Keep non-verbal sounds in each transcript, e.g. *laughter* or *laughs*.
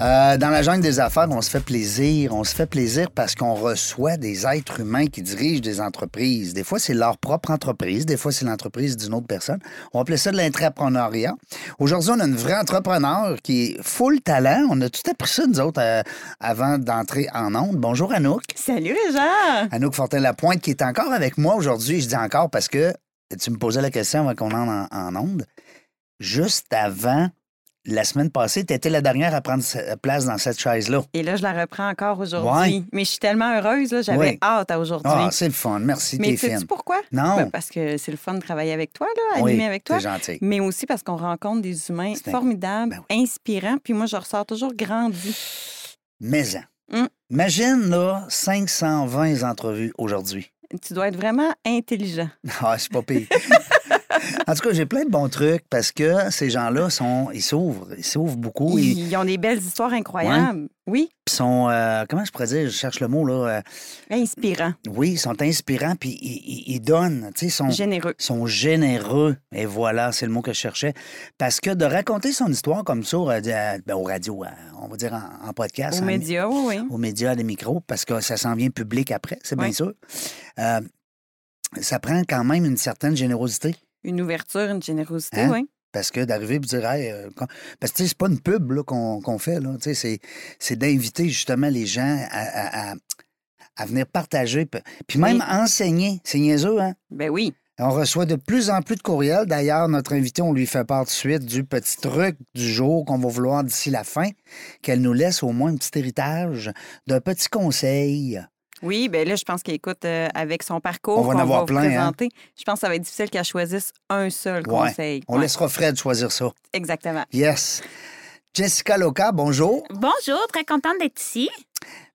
Euh, dans la jungle des affaires, on se fait plaisir. On se fait plaisir parce qu'on reçoit des êtres humains qui dirigent des entreprises. Des fois, c'est leur propre entreprise. Des fois, c'est l'entreprise d'une autre personne. On appelle ça de l'intrapreneuriat. Aujourd'hui, on a une vraie entrepreneur qui est full talent. On a tout appris ça, nous autres, euh, avant d'entrer en onde. Bonjour, Anouk. Salut, Réjean. Anouk Fortin-Lapointe qui est encore avec moi aujourd'hui. Je dis encore parce que tu me posais la question avant qu'on entre en, en onde. Juste avant la semaine passée, tu étais la dernière à prendre place dans cette chaise-là. Et là, je la reprends encore aujourd'hui. Mais je suis tellement heureuse, là, j'avais hâte à aujourd'hui. Ah, c'est le fun. Merci, Mais sais-tu pourquoi? Non. Ben, parce que c'est le fun de travailler avec toi, là, Oui, animer avec toi. t'es gentil. Mais aussi parce qu'on rencontre des humains C'est formidables, Ben inspirants. Puis moi, je ressors toujours grandi. Mais en. Hum. Imagine, là, 520 entrevues aujourd'hui. Tu dois être vraiment intelligent. Ah, c'est pas pire. *laughs* *laughs* en tout cas, j'ai plein de bons trucs parce que ces gens-là sont, ils s'ouvrent, ils s'ouvrent beaucoup. Ils, Ils ont des belles histoires incroyables. Oui, sont, euh, comment je pourrais dire, je cherche le mot, là. euh, inspirants, oui, ils sont inspirants puis ils, ils- ils donnent, tu sais, ils sont, généreux. sont généreux. Et voilà, c'est le mot que je cherchais. Parce que de raconter son histoire comme ça, au radio, ben, au radio, euh, on va dire en, en podcast, Aux en- médias, oui, aux médias, à des micros, parce que ça s'en vient public après, c'est bien sûr. Euh, ça prend quand même une certaine générosité. Une ouverture, une générosité, Hein? oui. Parce que d'arriver et de dire, Hey, euh, quand- parce que c'est pas une pub là, qu'on qu'on fait, là. C'est- c'est d'inviter justement les gens à, à- à- à venir partager, puis même Oui. enseigner. C'est niaiseux, hein? Ben oui. On reçoit de plus en plus de courriels. D'ailleurs, notre invité, on lui fait part tout de suite du petit truc du jour qu'on va vouloir d'ici la fin, qu'elle nous laisse au moins un petit héritage d'un petit conseil. Oui, ben là, je pense qu'elle écoute euh, avec son parcours. On va en avoir vous plein, hein? présenter. Je pense que ça va être difficile qu'elle choisisse un seul Ouais. conseil. On Ouais, laissera Fred choisir ça. Exactement. Yes. Jessica Loca, bonjour. Bonjour, très contente d'être ici.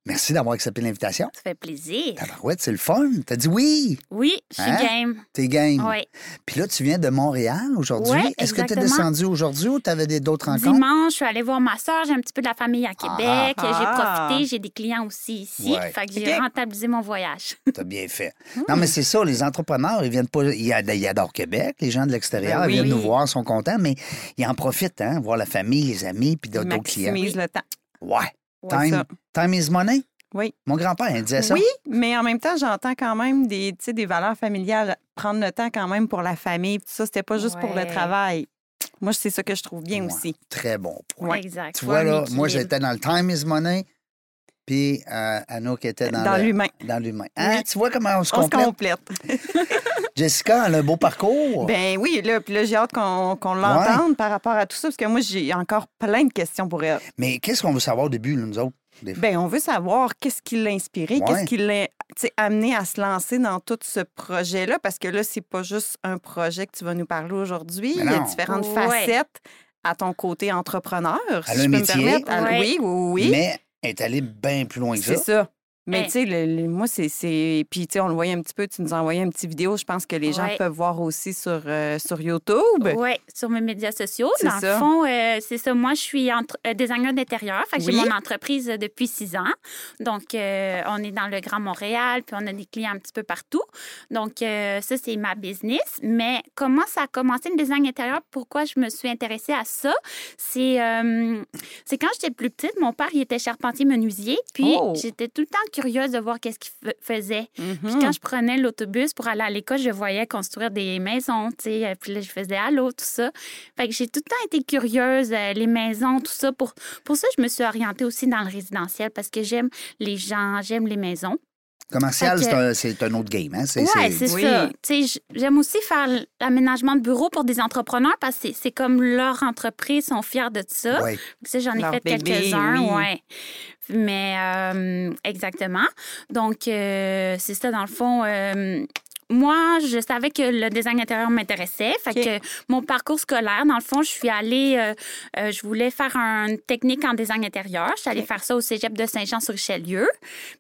Merci d'avoir accepté l'invitation. Ça fait plaisir. Tabarouette, c'est le fun. T'as dit oui? Oui, je suis Hein? game. T'es game. Oui. Puis là, tu viens de Montréal aujourd'hui. Ouais, Est-ce que tu es exactement. descendu aujourd'hui ou tu avais d'autres rencontres? Dimanche, je suis allée voir ma soeur. J'ai un petit peu de la famille à Québec. Ah. J'ai profité. J'ai des clients aussi ici. Ouais. Fait que j'ai rentabilisé mon voyage. *laughs* T'as bien fait. Non, mais c'est ça, les entrepreneurs, ils viennent pas. Ils ad- ils adorent Québec, les gens de l'extérieur, Ben ils viennent oui. nous voir, sont contents, mais ils en profitent, hein, voir la famille, les amis, puis d'autres clients. maximise le temps. Ouais. Time, ça. Time is money. Oui. Mon grand-père, il disait ça. Oui, mais en même temps, j'entends quand même des, tu sais, des valeurs familiales. Prendre le temps quand même pour la famille. Tout ça, c'était pas juste pour le Ouais. travail. Moi, c'est ça que je trouve bien Ouais. aussi. Très bon point. Exact. Tu vois, là, moi, j'étais dans le time is money, puis euh, Anouk était dans, l'humain. Dans l'humain. Hein, Oui. Tu vois comment on se On se complète? complète. *laughs* Jessica, elle a un beau parcours. Ben oui, là, puis là, j'ai hâte qu'on qu'on l'entende par rapport à tout ça, parce que moi, j'ai encore plein de questions pour elle. Mais qu'est-ce qu'on veut savoir au début, là, nous autres? Ben, on veut savoir qu'est-ce qui l'a inspiré, Ouais. qu'est-ce qui l'a amené à se lancer dans tout ce projet-là, parce que là, c'est pas juste un projet que tu vas nous parler aujourd'hui. Il y a différentes Ouais. facettes à ton côté entrepreneur. si Elle je un peux me métier. permettre. Elle- Ouais. Oui, oui, oui. Mais elle est allée bien plus loin que C'est ça. Mais Hein. tu sais, moi, c'est-. Puis, tu sais, on le voyait un petit peu, tu nous as envoyé un petit vidéo. Je pense que les gens peuvent voir aussi sur, euh, sur YouTube. Oui, sur mes médias sociaux. Dans ça. le fond, euh, c'est ça. Moi, je suis entre, euh, designer d'intérieur. Fait que Oui. j'ai mon entreprise depuis six ans. Donc, on est dans le Grand Montréal, puis on a des clients un petit peu partout. Donc, ça, c'est ma business. Mais comment ça a commencé le design intérieur? Pourquoi je me suis intéressée à ça? C'est c'est quand j'étais plus petite, mon père, il était charpentier menuisier. Puis, Oh. j'étais tout le temps curieuse de voir qu'est-ce qu'il f- faisait. Mhm. Puis quand je prenais l'autobus pour aller à l'école, je voyais construire des maisons, tu sais. euh, Puis là, je faisais allô, tout ça. Fait que j'ai tout le temps été curieuse, euh, les maisons, tout ça. Pour, pour ça, je me suis orientée aussi dans le résidentiel parce que j'aime les gens, j'aime les maisons. Commercial, c'est un, autre game. Hein? C'est, Ouais, Oui. ça. Tu sais, j- j'aime aussi faire l'aménagement de bureaux pour des entrepreneurs parce que c'est- comme leur entreprise, sont fiers de ça. Ouais. Ça, j'en ai Leur fait quelques-uns, oui. ouais. Mais euh, exactement. Donc, euh, c'est ça, dans le fond. euh, moi, je savais que le design intérieur m'intéressait. Fait que mon parcours scolaire, dans le fond, je suis allée, euh, euh, je voulais faire une technique en design intérieur. Je suis allée faire ça au cégep de Saint-Jean-sur-Richelieu.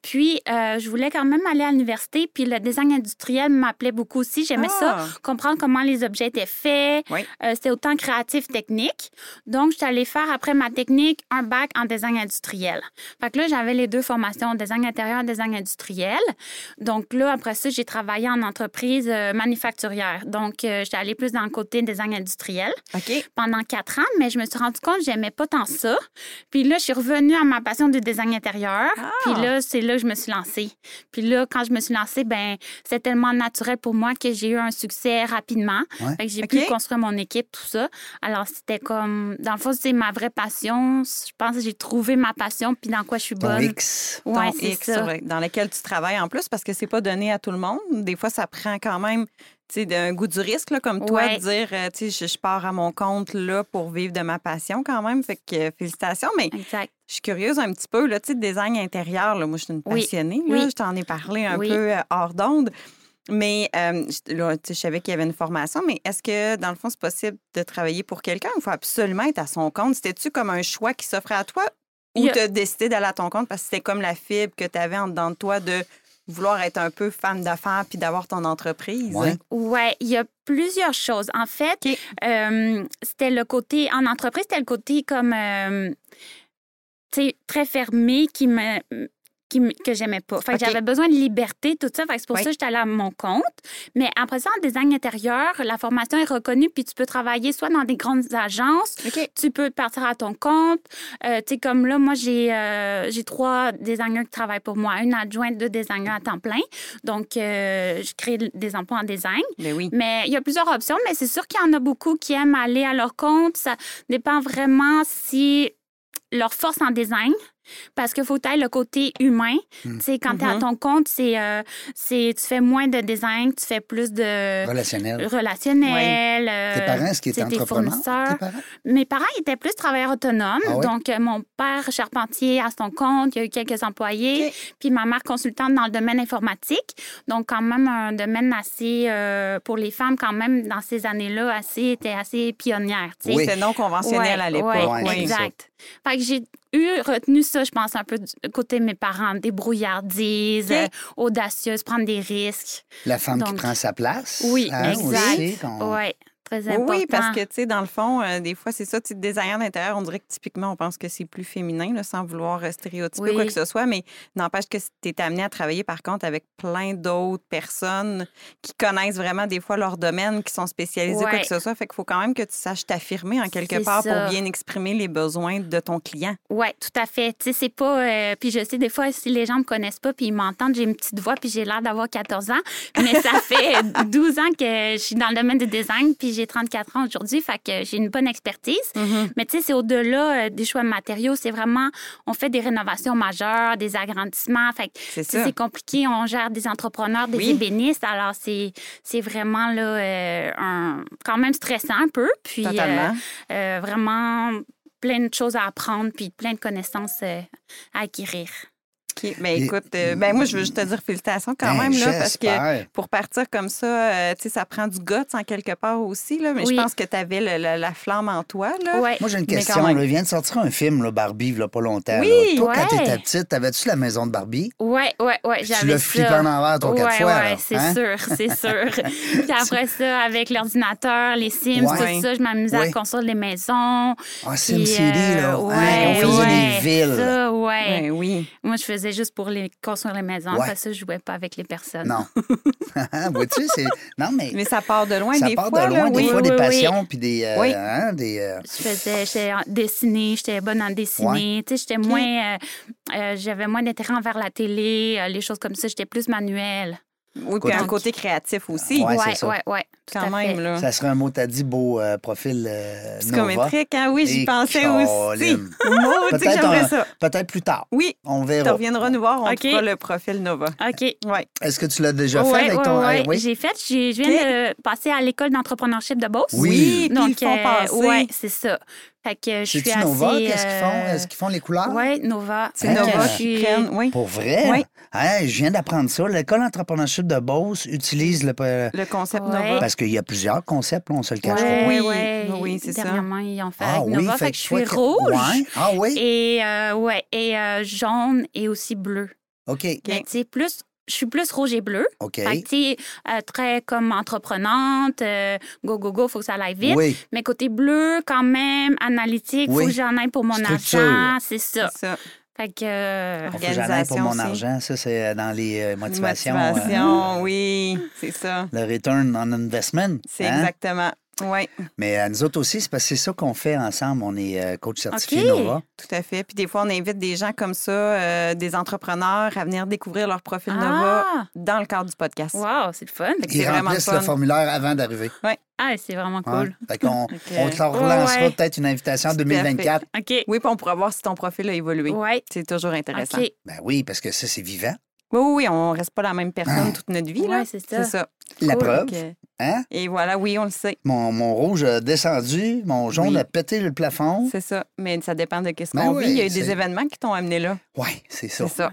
Puis, euh, je voulais quand même aller à l'université. Puis, le design industriel m'appelait beaucoup aussi. J'aimais Ah. ça, comprendre comment les objets étaient faits. Oui. C'était autant créatif, technique. Donc, je suis allée faire, après ma technique, un bac en design industriel. Fait que là, j'avais les deux formations, design intérieur, design industriel. Donc là, après ça, j'ai travaillé en entreprise euh, manufacturière. Donc, euh, j'étais allée plus dans le côté design industriel pendant quatre ans, mais je me suis rendu compte que j'aimais pas tant ça. Puis là, je suis revenue à ma passion du design intérieur. Ah. Puis là, c'est là que je me suis lancée. Puis là, quand je me suis lancée, ben c'est tellement naturel pour moi que j'ai eu un succès rapidement. Ouais. Fait que j'ai pu construire mon équipe, tout ça. Alors, c'était comme... Dans le fond, c'est ma vraie passion. Je pense que j'ai trouvé ma passion, puis dans quoi je suis Ton bonne. X. Ton Ouais, c'est X ça. sur dans lequel tu travailles en plus parce que c'est pas donné à tout le monde. Des fois, ça prend quand même tu sais, d'un goût du risque, là, comme toi, Ouais. de dire, euh, tu sais, je, je pars à mon compte là pour vivre de ma passion quand même. Fait que euh, félicitations. Mais Exact. je suis curieuse un petit peu, là, tu sais, design intérieur. Là, moi, je suis une Oui. passionnée. Là, Oui. Je t'en ai parlé un Oui. peu euh, hors d'onde. Mais euh, je- là, tu sais, je savais qu'il y avait une formation, mais est-ce que, dans le fond, c'est possible de travailler pour quelqu'un ou il faut absolument être à son compte? C'était-tu comme un choix qui s'offrait à toi ou a- tu as décidé d'aller à ton compte parce que c'était comme la fibre que tu avais en dedans de toi de vouloir être un peu femme d'affaires puis d'avoir ton entreprise? Ouais. Ouais, il y a plusieurs choses. En fait, euh, c'était le côté en entreprise, c'était le côté comme euh, tu sais très fermé qui me qui que j'aimais pas. Fait que OK. j'avais besoin de liberté, tout ça. Fait c'est pour Oui. ça que j'étais allée à mon compte. Mais après ça, en design intérieur, la formation est reconnue, puis tu peux travailler soit dans des grandes agences, OK. tu peux partir à ton compte. Euh, tu sais, comme là, moi, j'ai euh, j'ai trois designers qui travaillent pour moi. Une adjointe, deux designers à temps plein. Donc, euh, je crée des emplois en design. Ben oui. Mais il y a plusieurs options, mais c'est sûr qu'il y en a beaucoup qui aiment aller à leur compte. Ça dépend vraiment si leur force en design. Parce qu'il faut ailles le côté humain. Tu sais, quand tu es à Mhm. ton compte, c'est, euh, c'est, tu fais moins de design, tu fais plus de Relationnel. relationnel. euh, Tes parents, tes entrepreneurs? fournisseurs? Tes parents? Mes parents étaient plus travailleurs autonomes. Ah? Donc, euh, mon père, charpentier à son compte, il y a eu quelques employés. Puis ma mère, consultante dans le domaine informatique. Donc, quand même, un domaine assez, euh, pour les femmes, quand même, dans ces années-là, assez, était assez pionnière. Oui. C'était non conventionnel Ouais, à l'époque. ouais, exact. Fait que j'ai eu retenu ça, je pense, un peu du côté de mes parents, débrouillardise, euh, audacieuse, prendre des risques. La femme qui prend sa place. Oui, hein, exact. aussi, qu'on- Oui, très Oui, important. Oui, parce que, tu sais, dans le fond, euh, des fois, c'est ça, tu designer d'intérieur, on dirait que typiquement, on pense que c'est plus féminin, là, sans vouloir euh, stéréotyper Oui. quoi que ce soit, mais n'empêche que tu es amené à travailler, par contre, avec plein d'autres personnes qui connaissent vraiment, des fois, leur domaine, qui sont spécialisées, quoi que ce soit. Fait qu'il faut quand même que tu saches t'affirmer, en quelque part, ça. pour bien exprimer les besoins de ton client. Oui, tout à fait. Tu sais, c'est pas. euh, puis je sais, des fois, si les gens me connaissent pas puis ils m'entendent, j'ai une petite voix puis j'ai l'air d'avoir 14 ans. Mais ça fait *laughs* 12 ans que je suis dans le domaine du design puis j'ai 34 ans aujourd'hui. Fait que j'ai une bonne expertise. Mais tu sais, c'est au-delà euh, des choix de matériaux. C'est vraiment. On fait des rénovations majeures, des agrandissements. Fait que C'est compliqué. On gère des entrepreneurs, des Oui. ébénistes. Alors, c'est vraiment là, euh, un- quand même stressant un peu. Puis, euh, euh, vraiment plein de choses à apprendre puis plein de connaissances à acquérir. OK. Ben, Et- écoute, euh, ben, moi, je veux juste te dire félicitations quand Ben, même, là, parce que pour partir comme ça, euh, tu sais, ça prend du guts en quelque part aussi, là, mais Oui. je pense que tu avais la flamme en toi, là. Ouais. Moi, j'ai une Mais question. quand même. Là. Il vient de sortir un film, là, Barbie, a pas longtemps. Oui, là. Toi, quand ouais. t'étais petite, t'avais-tu la maison de Barbie? Ouais, ouais, ouais, Puis j'avais tu l'as ça. flippé en envers trois, quatre ouais, fois, Ouais, là, c'est hein? sûr, c'est *laughs* sûr. Puis après ça, avec l'ordinateur, les Sims, Ouais. tout ça, je m'amusais Ouais. à construire des maisons. Ah, SimCity, euh, là. hein, on faisait ouais, des villes. Ça, ouais. Ben oui. Moi, je faisais juste pour les construire les maisons. Ouais. Après ça, je jouais pas avec les personnes. Non. *laughs* *laughs* Vois-tu, c'est. Non, mais. Mais ça part de loin ça des part fois, de loin, là, des oui. fois, oui, des oui. passions, puis des. euh, Oui. hein, des euh, Je faisais, j'étais dessinée, j'étais bonne en dessiner. Tu sais, j'étais moins, euh, euh, j'avais moins d'intérêt envers la télé, euh, les choses comme ça. J'étais plus manuelle. Oui, puis un côté créatif aussi. Ouais, c'est ouais, ça. ouais, ouais, Quand même, fait. là. Ça serait un mot, t'as dit, beau euh, profil euh, Nova. Psychométrique, hein? Oui, j'y pensais aussi. *laughs* Tu Peut-être j'aimerais un- ça. Peut-être plus tard. Oui, On tu verra. reviendras nous voir, on OK. te fera le profil Nova. OK. Oui. Est-ce que tu l'as déjà fait Ouais, avec ouais, ton. ouais. ah, oui? J'ai fait, je viens de passer à l'école d'entrepreneurship de Beauce. Oui. Puis ils font euh, passer. ouais, c'est ça. Fait que je suis assez... Nova? Qu'est-ce qu'ils font? euh, Est-ce qu'ils font les couleurs? Oui, Nova. C'est que Nova je qui suis- prennent, oui. Pour vrai? Oui. Hein, je viens d'apprendre ça. L'école d'entrepreneurship de Beauce utilise le. Le concept Ouais. Nova. Parce qu'il y a plusieurs concepts, là, on se le cache Ouais, pas. Oui, ouais. oui, c'est ça. Dernièrement, ils ont fait Ah avec oui, Nova. Fait, que je suis que- rouge. Ouais. Ah oui? Et, euh, ouais, et euh, jaune et aussi bleu. OK. Mais tu sais, plus... Je suis plus rouge et bleu. OK. Fait que, euh, très comme entreprenante, euh, go, go, go, faut que ça aille vite. Oui. Mais côté bleu, quand même, analytique, Oui. faut que j'en aille pour mon Structure. argent, c'est ça. C'est ça. Fait que... euh, Faut que j'en aille pour mon aussi. argent. Ça, c'est euh, dans les euh, motivations. euh, Motivation, oui, c'est ça. le return on investment. C'est hein? exactement. Oui, Mais euh, nous autres aussi, c'est parce que c'est ça qu'on fait ensemble. On est euh, coach certifié. Nova. tout à fait. Puis des fois, on invite des gens comme ça, euh, des entrepreneurs, à venir découvrir leur profil Nova Ah! dans le cadre du podcast. Wow, c'est le fun. Fait que Ils c'est vraiment le remplissent le formulaire avant d'arriver. Ah, c'est vraiment Ouais. cool. Fait *laughs* on te leur relancera Ouais. peut-être une invitation en Tout à fait. 2024. OK. Oui, puis on pourra voir si ton profil a évolué. Ouais. C'est toujours intéressant. OK. Ben oui, parce que ça, c'est vivant. Oui, oui, oui, on reste pas la même personne Ah. toute notre vie. là. Ouais, c'est ça. C'est ça. La Cool. preuve. Hein? Et voilà, oui, on le sait. Mon, mon rouge a descendu, mon jaune Oui. a pété le plafond. C'est ça. Mais ça dépend de qu'est-ce Ben qu'on oui, vit. Il y a eu des événements qui t'ont amené là. Oui, c'est ça. C'est ça.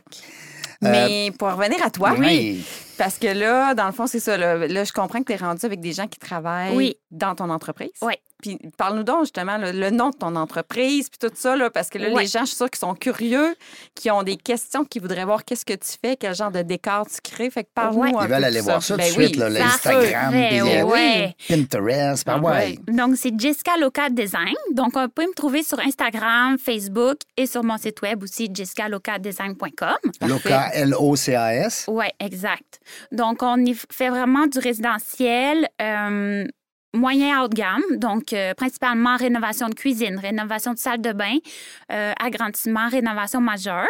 Euh, Mais pour revenir à toi, Oui. Parce que là, dans le fond, c'est ça. Là, Là, je comprends que tu es rendu avec des gens qui travaillent Oui. dans ton entreprise. Oui. Puis parle-nous donc justement le, le nom de ton entreprise, puis tout ça, là, parce que là, Ouais. les gens, je suis sûre qu'ils sont curieux, qui ont des questions, qui voudraient voir qu'est-ce que tu fais, quel genre de décor tu crées. Fait que parle-nous Ouais. un Ils veulent aller voir ça tout Ben de suite, oui, là, le ça Instagram, ferait, puis, ouais, ouais. Pinterest, ben ouais. Donc, c'est Jessica Local Design. Donc, on peut me trouver sur Instagram, Facebook et sur mon site web aussi, jessicalocaldesign.com. Loca, L-O-C-A-S. Oui, exact. Donc, on y fait vraiment du résidentiel. euh, moyen haut de gamme, donc euh, principalement rénovation de cuisine, rénovation de salle de bain, euh, agrandissement, rénovation majeure.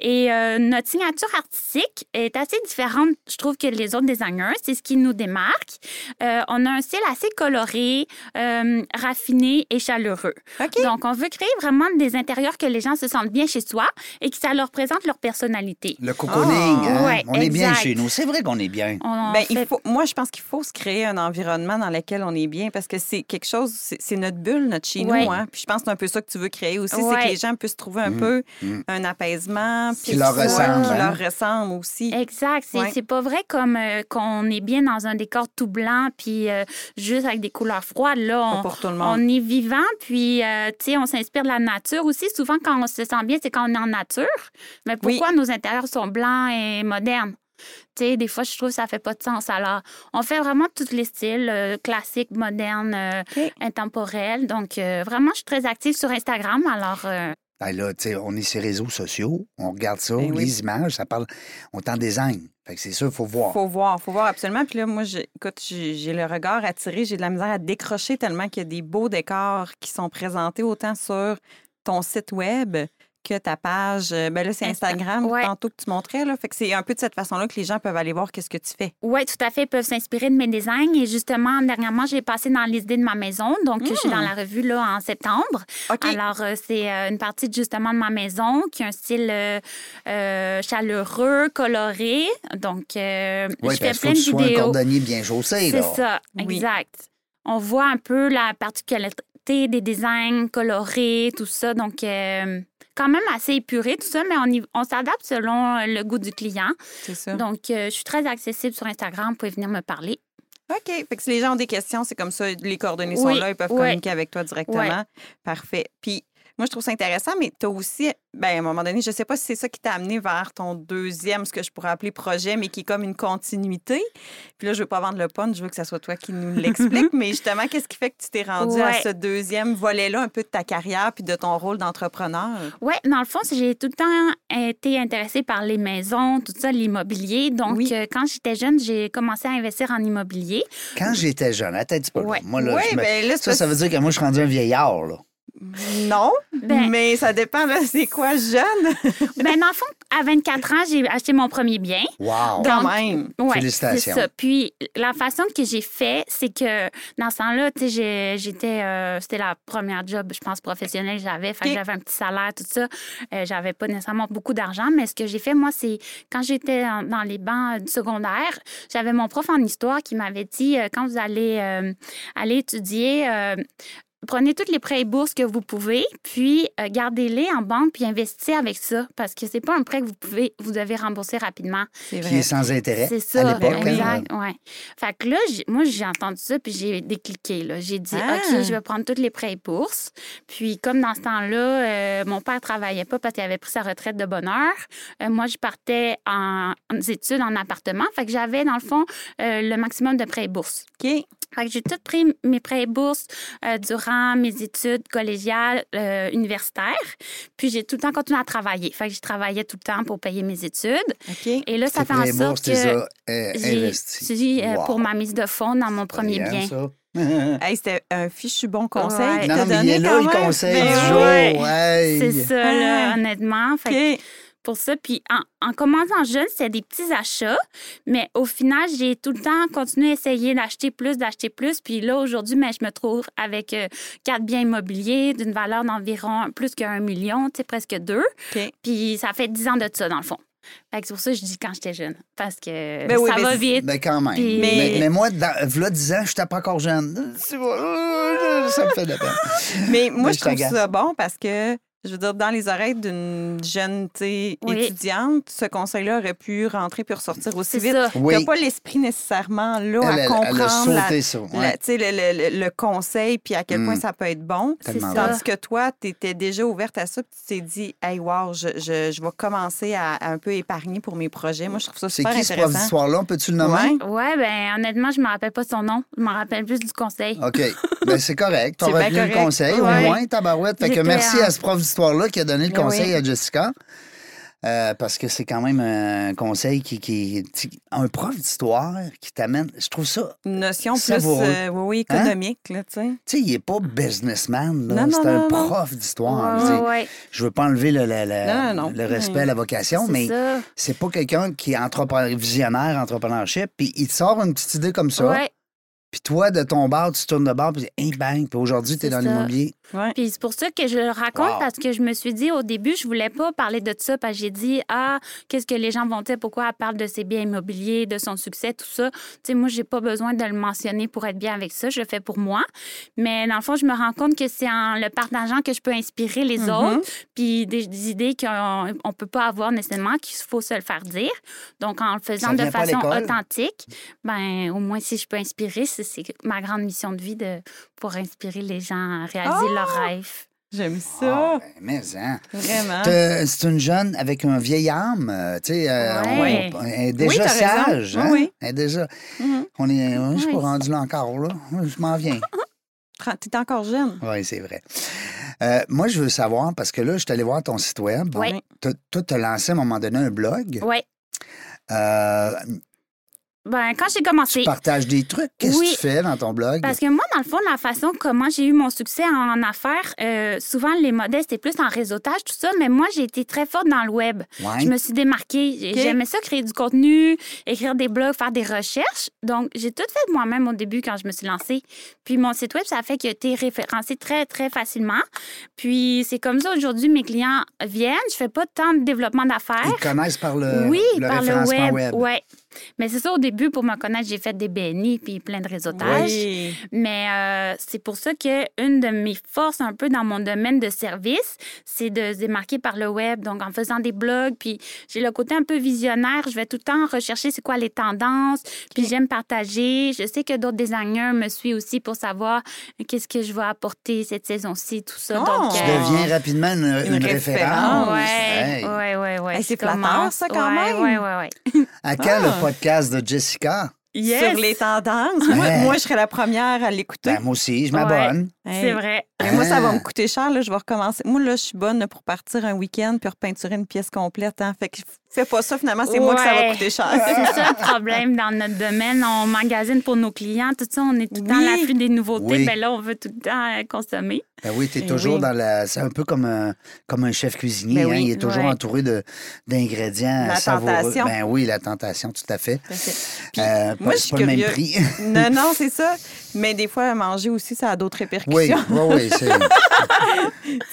Et euh, notre signature artistique est assez différente, je trouve, que les autres designers. C'est ce qui nous démarque. Euh, on a un style assez coloré, euh, raffiné et chaleureux. Donc, on veut créer vraiment des intérieurs que les gens se sentent bien chez soi et que ça leur présente leur personnalité. Le cocooning. Hein? ouais, on est bien chez nous. C'est vrai qu'on est bien. On Ben, fait- il faut, moi, je pense qu'il faut se créer un environnement dans lequel on est bien parce que c'est quelque chose, c'est notre bulle, notre chez Ouais. nous. Hein? Puis je pense que c'est un peu ça que tu veux créer aussi, c'est que les gens puissent trouver un Mm. peu Mm. un apaisement. Qui puis leur ça, ressemble, Qui hein? leur ressemble aussi. Exact. C'est Ouais. pas vrai comme euh, qu'on est bien dans un décor tout blanc puis euh, juste avec des couleurs froides. Là, on, pour tout le monde. on est vivant puis euh, tu sais, on s'inspire de la nature aussi. Souvent, quand on se sent bien, c'est quand on est en nature. Mais Oui. pourquoi nos intérieurs sont blancs et modernes? Tu sais, des fois, je trouve que ça fait pas de sens. Alors, on fait vraiment tous les styles, euh, classiques, modernes, euh, intemporels. Donc, euh, vraiment, je suis très active sur Instagram. Alors, euh, Ben là, tu sais, on est sur les réseaux sociaux, on regarde ça, Ben oui. les images, ça parle. On t'en design. Fait que c'est ça, il faut voir. Faut voir, faut voir absolument. Puis là, moi, j'ai- écoute, j'ai j'ai le regard attiré, j'ai de la misère à décrocher tellement qu'il y a des beaux décors qui sont présentés autant sur ton site web que ta page. euh, Ben là, c'est Insta- Instagram, ouais. tantôt que tu montrais. Là. Fait que c'est un peu de cette façon-là que les gens peuvent aller voir qu'est-ce que tu fais. Oui, tout à fait. Ils peuvent s'inspirer de mes designs. Et justement, dernièrement, j'ai passé dans les idées de ma maison. Donc, je suis dans la revue là, en septembre. OK. Alors, euh, c'est euh, une partie justement de ma maison qui a un style euh, euh, chaleureux, coloré. Donc, euh, Oui, je fais plein que de tu sois un vidéos. cordonnier bien chaussé, C'est ça, Oui. exact. On voit un peu la particularité des designs colorés, tout ça. Donc, euh, quand même assez épuré, tout ça, mais on, y- on s'adapte selon euh, le goût du client. C'est ça. Donc, euh, je suis très accessible sur Instagram. Vous pouvez venir me parler. OK. Fait que si les gens ont des questions, c'est comme ça, les coordonnées sont là, ils peuvent communiquer avec toi directement. Parfait. Puis moi, je trouve ça intéressant, mais tu as aussi, ben, à un moment donné, je sais pas si c'est ça qui t'a amené vers ton deuxième, ce que je pourrais appeler projet, mais qui est comme une continuité. Puis là, je veux pas vendre le punch, je veux que ce soit toi qui nous *laughs* l'explique. mais justement, qu'est-ce qui fait que tu t'es rendu à Ouais. ce deuxième volet-là, un peu de ta carrière puis de ton rôle d'entrepreneur? Oui, dans le fond, j'ai tout le temps été intéressée par les maisons, tout ça, l'immobilier. Donc, Oui. euh, quand j'étais jeune, j'ai commencé à investir en immobilier. Quand j'étais jeune, attends un petit peu. Ouais. Moi, là, Oui, je me- ben là, c'est ça, ça veut dire que moi, je suis rendu un vieillard, là. Non, Ben- mais ça dépend, c'est quoi jeune? *laughs* ben, dans le fond, à 24 ans, j'ai acheté mon premier bien. Wow! Quand même. Ouais, Félicitations. C'est ça. Puis la façon que j'ai fait, c'est que dans ce temps-là, tu sais, j'ai- j'étais, euh, c'était la première job, je pense, professionnelle que j'avais. Fait que OK. j'avais un petit salaire, tout ça. Euh, j'avais pas nécessairement beaucoup d'argent, mais ce que j'ai fait, moi, c'est quand j'étais dans les bancs du secondaire, j'avais mon prof en histoire qui m'avait dit, euh, quand vous allez euh, aller étudier, euh, prenez tous les prêts et bourses que vous pouvez, puis euh, gardez-les en banque, puis investissez avec ça, parce que c'est pas un prêt que vous pouvez, vous devez rembourser rapidement. C'est Qui vrai. est sans intérêt. C'est À ça, l'époque, hein. exact. Ouais. Fait que là, j'ai- moi, j'ai entendu ça, puis j'ai décliqué. là. J'ai dit, Ah. OK, je vais prendre tous les prêts et bourses. Puis, comme dans ce temps-là, euh, mon père travaillait pas parce qu'il avait pris sa retraite de bonne heure. Euh, moi, je partais en, en études en appartement. Fait que j'avais, dans le fond, euh, le maximum de prêts et bourses. OK. Fait que j'ai tout pris mes prêts et bourses euh, durant mes études collégiales, euh, universitaires. Puis j'ai tout le temps continué à travailler. Fait que je travaillais tout le temps pour payer mes études. Et là, ça fait en sorte que euh, j'ai investis. étudié euh, Wow. pour ma mise de fonds dans mon premier Brillant, bien. ça. *laughs* Hey, c'était un fichu bon conseil. Ouais. Non, mais il donné est là, il conseille Ben du oui. jour. ouais. Hey. C'est ça, là, honnêtement. Fait que. Pour ça. Puis en, en commençant jeune, c'était des petits achats, mais au final, j'ai tout le temps continué à essayer d'acheter plus, d'acheter plus. Puis là, aujourd'hui, mais je me trouve avec euh, quatre biens immobiliers d'une valeur d'environ plus qu'un million, tu sais, presque deux. Puis ça fait dix ans de ça, dans le fond. Fait que c'est pour ça que je dis quand j'étais jeune, parce que Ben oui, ça mais va vite. Ben quand même. Puis- Mais, Mais- mais moi, dans, v'là 10 ans, je n'étais pas encore jeune. Ça me fait de la peine. Mais moi, Mais je je trouve ça bon parce que, je veux dire, dans les oreilles d'une jeune Oui. étudiante, ce conseil-là aurait pu rentrer puis ressortir aussi C'est vite. ça. Tu Oui. n'as pas l'esprit nécessairement là Elle, à elle- elle a comprendre la- sauté ça. la- ouais. tu sais, le, le- le- le conseil puis à quel point Mm. ça peut être bon. C'est ça. Tandis que toi, tu étais déjà ouverte à ça puis tu t'es dit, hey, wow, je, je, je vais commencer à, à un peu épargner pour mes projets. Moi, je trouve ça C'est super qui ce prof intéressant. d'histoire-là? Peux-tu le nommer? Ouais. Ouais, ben honnêtement, je me rappelle pas son nom. Je me rappelle plus du conseil. OK. Ben, c'est correct. *laughs* Tu C'est as retenu le conseil, Ouais. au moins, tabarouette. Fait que merci en- à ce prof d'histoire-là qui a donné le Ben conseil oui. à Jessica. Euh, parce que c'est quand même un conseil qui, qui un prof d'histoire qui t'amène. Je trouve ça. Une notion plus euh, oui, Hein? économique, là, tu sais. Tu sais, il n'est pas businessman, là. C'est un non, prof d'histoire. Ouais, Je veux ouais, dire, ouais. Je veux pas enlever le, le- le- Non, non, non. le respect à la vocation, mais c'est pas quelqu'un qui est entrepreneur, visionnaire, entrepreneurship, puis il te sort une petite idée comme ça. Ouais. Puis toi, de ton bar, tu tournes de bar, puis hey, bang, puis aujourd'hui, tu es dans l'immobilier. Ouais. Puis c'est pour ça que je le raconte Wow. parce que je me suis dit au début, je voulais pas parler de ça parce que j'ai dit ah, qu'est-ce que les gens vont dire? Pourquoi elle parle de ses biens immobiliers, de son succès, tout ça. Tu sais moi, j'ai pas besoin de le mentionner pour être bien avec ça, je le fais pour moi. Mais dans le fond, je me rends compte que c'est en le partageant que je peux inspirer les Mhm. autres, puis des, des idées qu'on on peut pas avoir nécessairement qu'il faut se le faire dire. Donc en le faisant de façon authentique, ben au moins si je peux inspirer, c'est c'est ma grande mission de vie de pour inspirer les gens à réaliser Ah! leurs rêves. J'aime Ah, ça. ben, mais, hein. Vraiment. C'est une jeune avec un vieil âme, euh, tu sais, euh, Ouais. on- elle est déjà sage, Oui, hein? oui. Elle est déjà, on est, je suis pas rendu là encore, là. Je m'en viens. *laughs* T'es encore jeune. Oui, c'est vrai. Euh, moi, je veux savoir, parce que là, je suis allé voir ton site web. Oui. Toi, tu as lancé à un moment donné un blog. Oui. Euh, Ben, quand j'ai commencé. tu partages des trucs. Qu'est-ce Oui. que tu fais dans ton blog? Parce que moi, dans le fond, la façon comment j'ai eu mon succès en affaires, euh, souvent les modèles, c'était plus en réseautage, tout ça, mais moi, j'ai été très forte dans le web. Ouais. Je me suis démarquée. J'aimais ça, créer du contenu, écrire des blogs, faire des recherches. Donc, j'ai tout fait moi-même au début quand je me suis lancée. Puis, mon site web, ça a fait qu'il a été référencé très, très facilement. Puis, c'est comme ça, aujourd'hui, mes clients viennent. Je fais pas tant de développement d'affaires. Ils connaissent par le, oui, le par le web. web. Ouais. Mais c'est ça, au début, pour me connaître, j'ai fait des BNI puis plein de réseautages. Oui. Mais euh, c'est pour ça que une de mes forces un peu dans mon domaine de service, c'est de se démarquer par le web. Donc, en faisant des blogs, puis j'ai le côté un peu visionnaire. Je vais tout le temps rechercher c'est quoi les tendances, puis j'aime partager. Je sais que d'autres designers me suivent aussi pour savoir qu'est-ce que je vais apporter cette saison-ci, tout ça. Oh! Donc, Tu euh, deviens rapidement une, Une une référence. référence. Ouais, Hey. ouais, ouais, ouais. Hey, c'est flatteur, commence. ça, quand Ouais, même. Ouais, ouais, ouais. À quand Ah. le podcast de Jessica? Sur les tendances. Moi, Ouais. moi, je serais la première à l'écouter. Ben, moi aussi, je m'abonne. Hey. C'est vrai. Mais moi, ça va Ah. me coûter cher. Là, je vais recommencer. Moi, là, je suis bonne pour partir un week-end puis repeinturer une pièce complète. Hein. Fait que fais pas ça, finalement, c'est moi que ça va coûter cher. C'est ça le *laughs* problème dans notre domaine. On magasine pour nos clients, tout ça. On est tout le temps Oui. à l'afflux des nouveautés. Oui. Ben là, on veut tout le temps euh, consommer. Ben oui, tu es Eh toujours oui. dans la. C'est un peu comme un, comme un chef cuisinier. Ben hein, oui, Il est toujours ouais. entouré de, d'ingrédients La savoureux. tentation. Ben oui, la tentation, tout à fait. Puis, Euh, moi, pas- je c'est suis pas le même curieux- prix. *laughs* non, non, *laughs* c'est ça. Mais des fois, manger aussi, ça a d'autres oui, répercussions. oui, oui. C'est...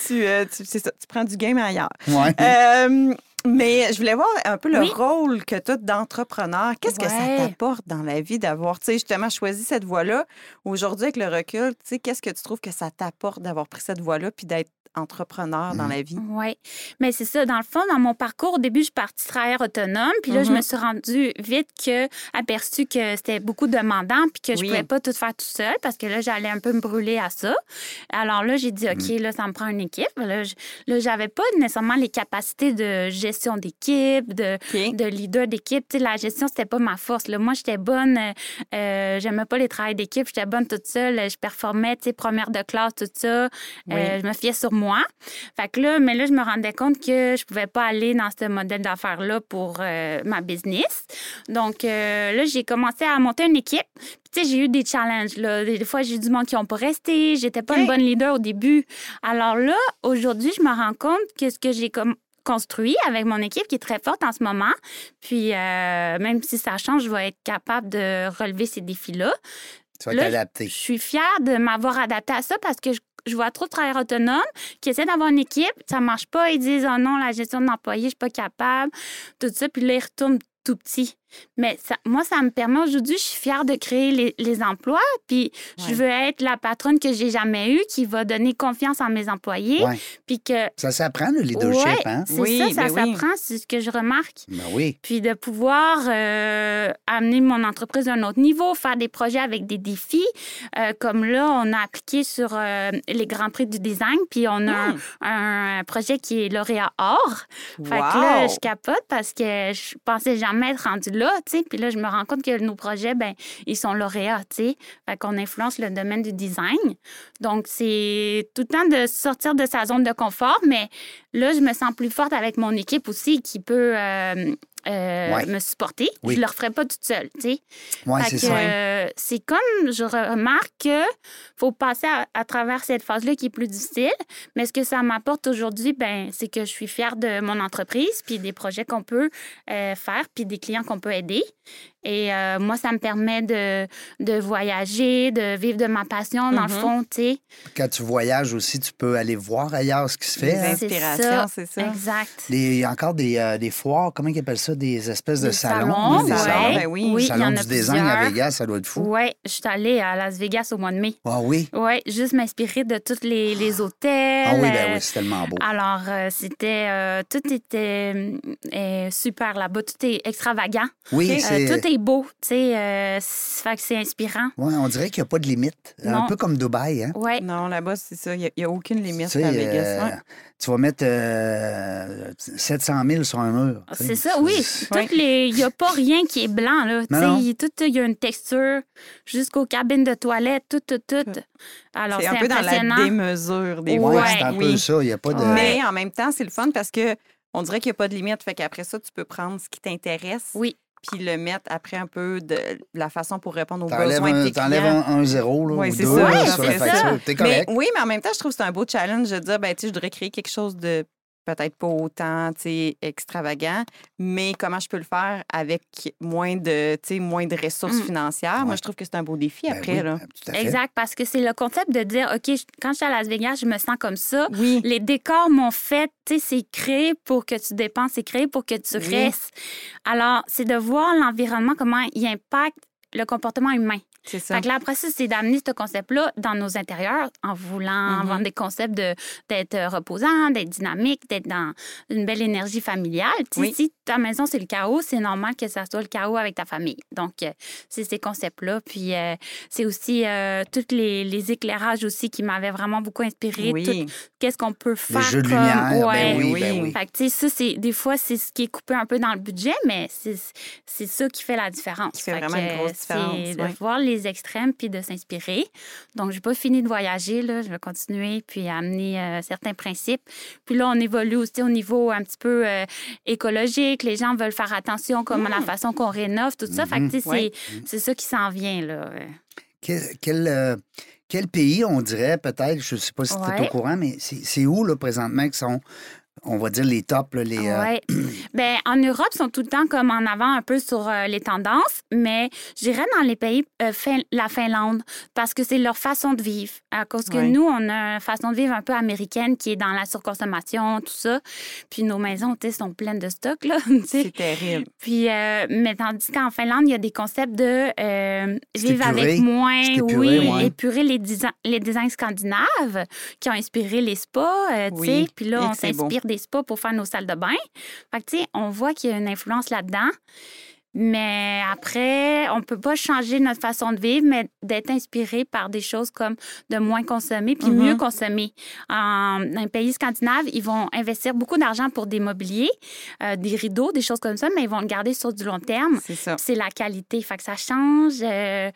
tu, euh, tu- c'est ça, tu prends du game ailleurs. Ouais. Euh, Mais je voulais voir un peu le Oui. rôle que tu as d'entrepreneur. Qu'est-ce que ça t'apporte dans la vie d'avoir, tu sais, justement choisi cette voie-là? Aujourd'hui, avec le recul, tu sais, qu'est-ce que tu trouves que ça t'apporte d'avoir pris cette voie-là puis d'être entrepreneur Mmh. dans la vie? Oui. Mais c'est ça. Dans le fond, dans mon parcours, au début, je suis partie travailleur autonome. Puis là, je me suis rendue vite que, aperçu que c'était beaucoup demandant puis que je Oui. pouvais pas tout faire tout seul parce que là, j'allais un peu me brûler à ça. Alors là, j'ai dit, OK, là, ça me prend une équipe. Là, je- là, j'avais pas nécessairement les capacités de gestion d'équipe, de, OK. de leader d'équipe. La gestion, c'était pas ma force. Là. Moi, j'étais bonne. euh, euh, J'aimais pas les travails d'équipe. J'étais bonne toute seule. Je performais, tu sais, première de classe, tout ça. Oui. Euh, je me fiais sur moi. Fait que là, mais là, je me rendais compte que je pouvais pas aller dans ce modèle d'affaires-là pour euh, ma business. Donc, là, j'ai commencé à monter une équipe. J'ai eu des challenges. Là. Des fois, j'ai eu du monde qui n'ont pas resté. J'étais pas une bonne leader au début. Alors là, aujourd'hui, je me rends compte que ce que j'ai comme construit avec mon équipe qui est très forte en ce moment. Puis, euh, même si ça change, je vais être capable de relever ces défis-là. Tu vas t'adapter. Je suis fière de m'avoir adapté à ça parce que je, je vois trop de travailleurs autonomes qui essaient d'avoir une équipe, ça marche pas, ils disent oh non, la gestion de l'employé, je suis pas capable, tout ça, puis là, ils retournent tout petit. Mais ça- moi, ça me permet aujourd'hui, je suis fière de créer les, les emplois, puis Ouais. je veux être la patronne que j'ai jamais eue, qui va donner confiance en mes employés, Ouais. puis que. Ça s'apprend, le leadership, Ouais, hein? c'est Oui, ça, ça ben oui. s'apprend, c'est ce que je remarque. Ben oui. Puis de pouvoir euh, amener mon entreprise à un autre niveau, faire des projets avec des défis. Euh, comme là, on a appliqué sur euh, les Grands Prix du design, puis on a Hmm. un, un projet qui est lauréat or. Fait que là, je capote parce que je pensais jamais être rendue là, Puis là, je me rends compte que nos projets, ben ils sont lauréats, tu sais. Fait qu'on influence le domaine du design. Donc, c'est tout le temps de sortir de sa zone de confort, mais là, je me sens plus forte avec mon équipe aussi qui peut euh, euh, Ouais. me supporter. Oui. Je le referai pas toute seule, tu sais. C'est ça. euh, c'est comme je remarque que faut passer à, à travers cette phase-là qui est plus difficile. Mais ce que ça m'apporte aujourd'hui, ben, c'est que je suis fière de mon entreprise, puis des projets qu'on peut euh, faire, puis des clients qu'on peut aider. Et euh, moi, ça me permet de, de voyager, de vivre de ma passion, dans le Mhm. fond, tu sais. Quand tu voyages aussi, tu peux aller voir ailleurs ce qui se fait. Les hein. C'est inspirations, ça. c'est ça. Exact. Il y a encore des, euh, des foires, comment ils appellent ça? Des espèces de Des salons. salons, des ouais. salons. Ben oui. Oui, il y Salon en a du design à. Vegas, ça doit être fou. Oui, je suis allée à Las Vegas au mois de mai. Ah oui? Oui, juste m'inspirer de tous les, les hôtels. Ah oui, ben oui, c'est tellement beau. Alors, euh, c'était. euh, tout était euh, super là-bas. Tout est extravagant. Oui. Euh, c'est... tout est beau. Tu sais, c'est- fait que c'est inspirant. Ouais, on dirait qu'il n'y a pas de limite. Un Non. peu comme Dubaï, hein? Oui. Non, là-bas, c'est ça. Il n'y a, aucune limite à Vegas. euh, ouais. tu vas mettre euh, 700 000 sur un mur. C'est ça, oui. Ouais. Toutes les- Il n'y a pas rien qui est blanc, là. Tu Non, sais, non. il- tout, il y a une texture jusqu'aux cabines de toilette, tout, tout, tout. Alors, C'est c'est un peu dans la démesure des Ouais, c'est un peu Oui. ça. Il n'y a pas de... Mais en même temps, c'est le fun parce que on dirait qu'il n'y a pas de limite. Fait qu'après ça, tu peux prendre ce qui t'intéresse Oui. puis le mettre après un peu de la façon pour répondre aux besoins de un, tes t'enlèves un, un zéro, là, Oui, ou c'est deux ça. là, sur la facture. T'es Mais correct. oui, mais en même temps, je trouve que c'est un beau challenge de dire, ben, tu sais, je voudrais créer quelque chose de peut-être pas autant, tu sais, extravagant, mais comment je peux le faire avec moins de, tu sais, moins de ressources Mm. financières? Moi, je trouve que c'est un beau défi Ben après, oui, là. tout à fait. Exact, parce que c'est le concept de dire, OK, je- quand je suis à Las Vegas, je me sens comme ça. Oui. Les décors m'ont fait, tu sais, c'est créé pour que tu dépenses, c'est créé pour que tu Oui. restes. Alors, c'est de voir l'environnement, comment il impacte le comportement humain. C'est ça. Fait que là, après ça, c'est d'amener ce concept-là dans nos intérieurs en voulant Mhm. vendre des concepts de- d'être reposant, d'être dynamique, d'être dans une belle énergie familiale. Oui. Si ta maison, c'est le chaos, c'est normal que ça soit le chaos avec ta famille. Donc, euh, c'est ces concepts-là. Puis, euh, c'est aussi euh, tous les, les éclairages aussi qui m'avaient vraiment beaucoup inspiré. Oui. Tout- Qu'est-ce qu'on peut faire Les jeux de comme... lumière, Ouais. ben oui, Oui. ben oui. Fait que, tu sais, ça, c'est, des fois, c'est ce qui est coupé un peu dans le budget, mais c'est, c'est ça qui fait la différence. Qui fait Fait vraiment une que, C'est de ouais. voir les extrêmes puis de s'inspirer. Donc, j'ai pas fini de voyager, là. Je vais continuer puis amener euh, certains principes. Puis là, on évolue aussi au niveau un petit peu euh, écologique. Les gens veulent faire attention comme à la façon qu'on rénove, tout ça. Fait que, Mm. Ouais. c'est, ça qui s'en vient, là. Quel, quel, euh, quel pays, on dirait, peut-être, je ne sais pas si tu es Ouais. au courant, mais c'est c'est où, là, présentement, qui sont. On va dire les tops, là, les. euh, Ouais. *clears throat* ben, en Europe, ils sont tout le temps comme en avant un peu sur euh, les tendances, mais j'irais dans les pays, euh, Fin- la Finlande, parce que c'est leur façon de vivre. À cause que Ouais. nous, on a une façon de vivre un peu américaine qui est dans la surconsommation, tout ça. Puis nos maisons, tu sais, sont pleines de stock, là. *laughs* C'est terrible. Puis, euh, mais tandis qu'en Finlande, il y a des concepts de euh, vivre épuré. avec moins, épuré, oui, ouais. épurer les, desi- les designs scandinaves qui ont inspiré les spas, euh, tu Oui, sais. Puis et là, on c'est beau. Des spas pour faire nos salles de bain. Fait que, tu sais, on voit qu'il y a une influence là-dedans. Mais après, on peut pas changer notre façon de vivre, mais d'être inspiré par des choses comme de moins consommer puis mieux consommer. En, dans les pays scandinaves, ils vont investir beaucoup d'argent pour des mobiliers, euh, des rideaux, des choses comme ça, mais ils vont le garder sur du long terme. C'est ça. C'est la qualité. Fait que ça change euh,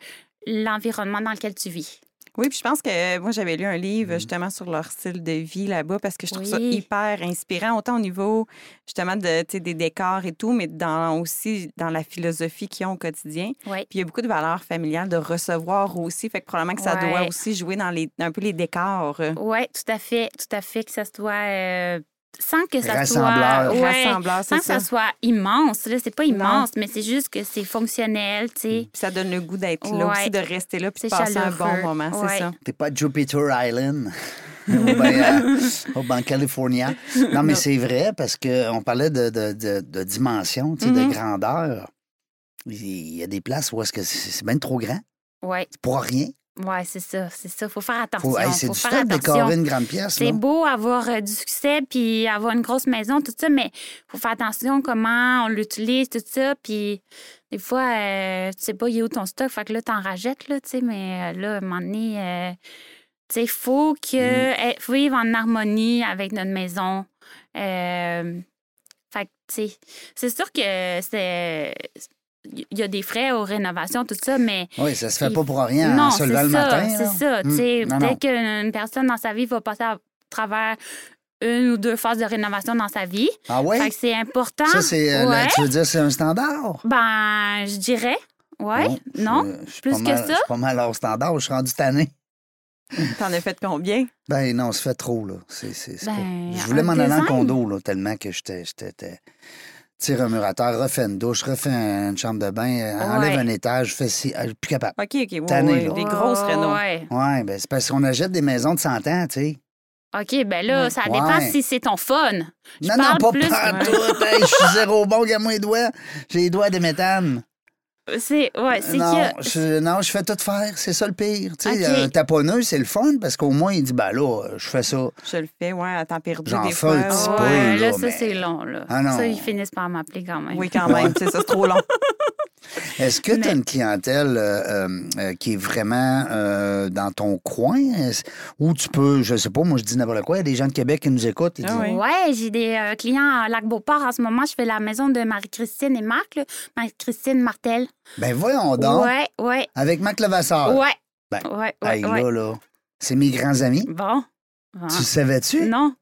l'environnement dans lequel tu vis. Oui, puis je pense que euh, moi, j'avais lu un livre justement sur leur style de vie là-bas parce que je trouve ça hyper inspirant, autant au niveau justement de, des décors et tout, mais dans, aussi dans la philosophie qu'ils ont au quotidien. Oui. Puis il y a beaucoup de valeurs familiales de recevoir aussi, fait que probablement que ça Ouais. doit aussi jouer dans les, un peu les décors. euh, Oui, tout à fait. Tout à fait que ça soit. euh, sans que ça Rassembleur. soit. ouais, sans que ça ça. soit immense. Là, c'est pas Non. immense, mais c'est juste que c'est fonctionnel, tu sais. Puis ça donne le goût d'être là aussi, de rester là puis de C'est passer un bon moment, c'est ça. T'es pas Jupiter Island. *laughs* euh, ou bien en Californie. Non, mais c'est vrai parce qu'on parlait de, de, de, de dimension, tu sais, de grandeur. Il y a des places où est-ce que c'est bien trop grand. Ouais, pour rien. Ouais, c'est ça, c'est ça. Faut faire attention. Hey, c'est du faire décorer une grande pièce. C'est beau avoir euh, du succès puis avoir une grosse maison, tout ça, mais faut faire attention comment on l'utilise, tout ça. Puis des fois, euh, tu sais pas, il est où ton stock, fait que là, t'en rajettes, là, tu sais, mais euh, là, à un moment donné, euh, tu sais, faut que, Mm. eh, faut vivre en harmonie avec notre maison. Euh, fait que, tu sais, c'est sûr que c'est. Il y a des frais aux rénovations, tout ça, mais Oui, ça se fait il- pas pour rien non, en se c'est levant le ça, matin. c'est ça. Tu Mm. sais, Non, non. peut-être qu'une personne dans sa vie va passer à travers une ou deux phases de rénovation dans sa vie. Ah oui? Fait que c'est important. Ça, c'est. euh, ouais. tu veux dire, c'est un standard? Ben, je dirais. Ouais. Non? je suis Plus que ça? Je suis pas mal hors standard. Je suis rendu tanné. T'en as fait combien? Ben non, ça fait trop, là. C'est, c'est, c'est Ben, pas- Je voulais m'en aller en condo, là, tellement que j'étais. Tire un murateur, refais une douche, refais une chambre de bain, euh, enlève un étage, fais ci. ah, plus capable. OK, OK. ouais, Tanné, ouais, là. Des grosses rénaux. Ouais. Ouais, ben c'est parce qu'on achète des maisons de 100 ans, tu sais. OK, ben là, ça dépend Ouais. si c'est ton fun. Je Non, non, pas plus-. *laughs* Hey, je suis zéro bon, regarde-moi les doigts. J'ai les doigts de méthane. C'est, ouais, c'est Non, je, non, je fais tout faire. C'est ça le pire. Tu sais, un taponneux, c'est le fun parce qu'au moins, il dit, ben là, je fais ça. Je le fais, ouais, à temps perdu J'en des fais un fois. petit ouais. peu. Ouais, là, là, ça, mais- c'est long, là. Ah non. Ça, ils finissent par m'appeler quand même. Oui, quand même. C'est ça, c'est trop long. *laughs* Est-ce que tu as Mais- une clientèle euh, euh, euh, qui est vraiment euh, dans ton coin? Ou tu peux, je sais pas, moi je dis n'importe quoi, il y a des gens de Québec qui nous écoutent. Ils Ah disent, oui. Ouais, j'ai des euh, clients à Lac-Beauport en ce moment. Je fais la maison de Marie-Christine et Marc, là. Marie-Christine Martel. Ben voyons donc, Ouais, ouais, avec Marc Levasseur. ouais. Ben, ouais, ouais, Hey, ouais. là, là, c'est mes grands amis. Bon. Bon. Tu le savais-tu? Non.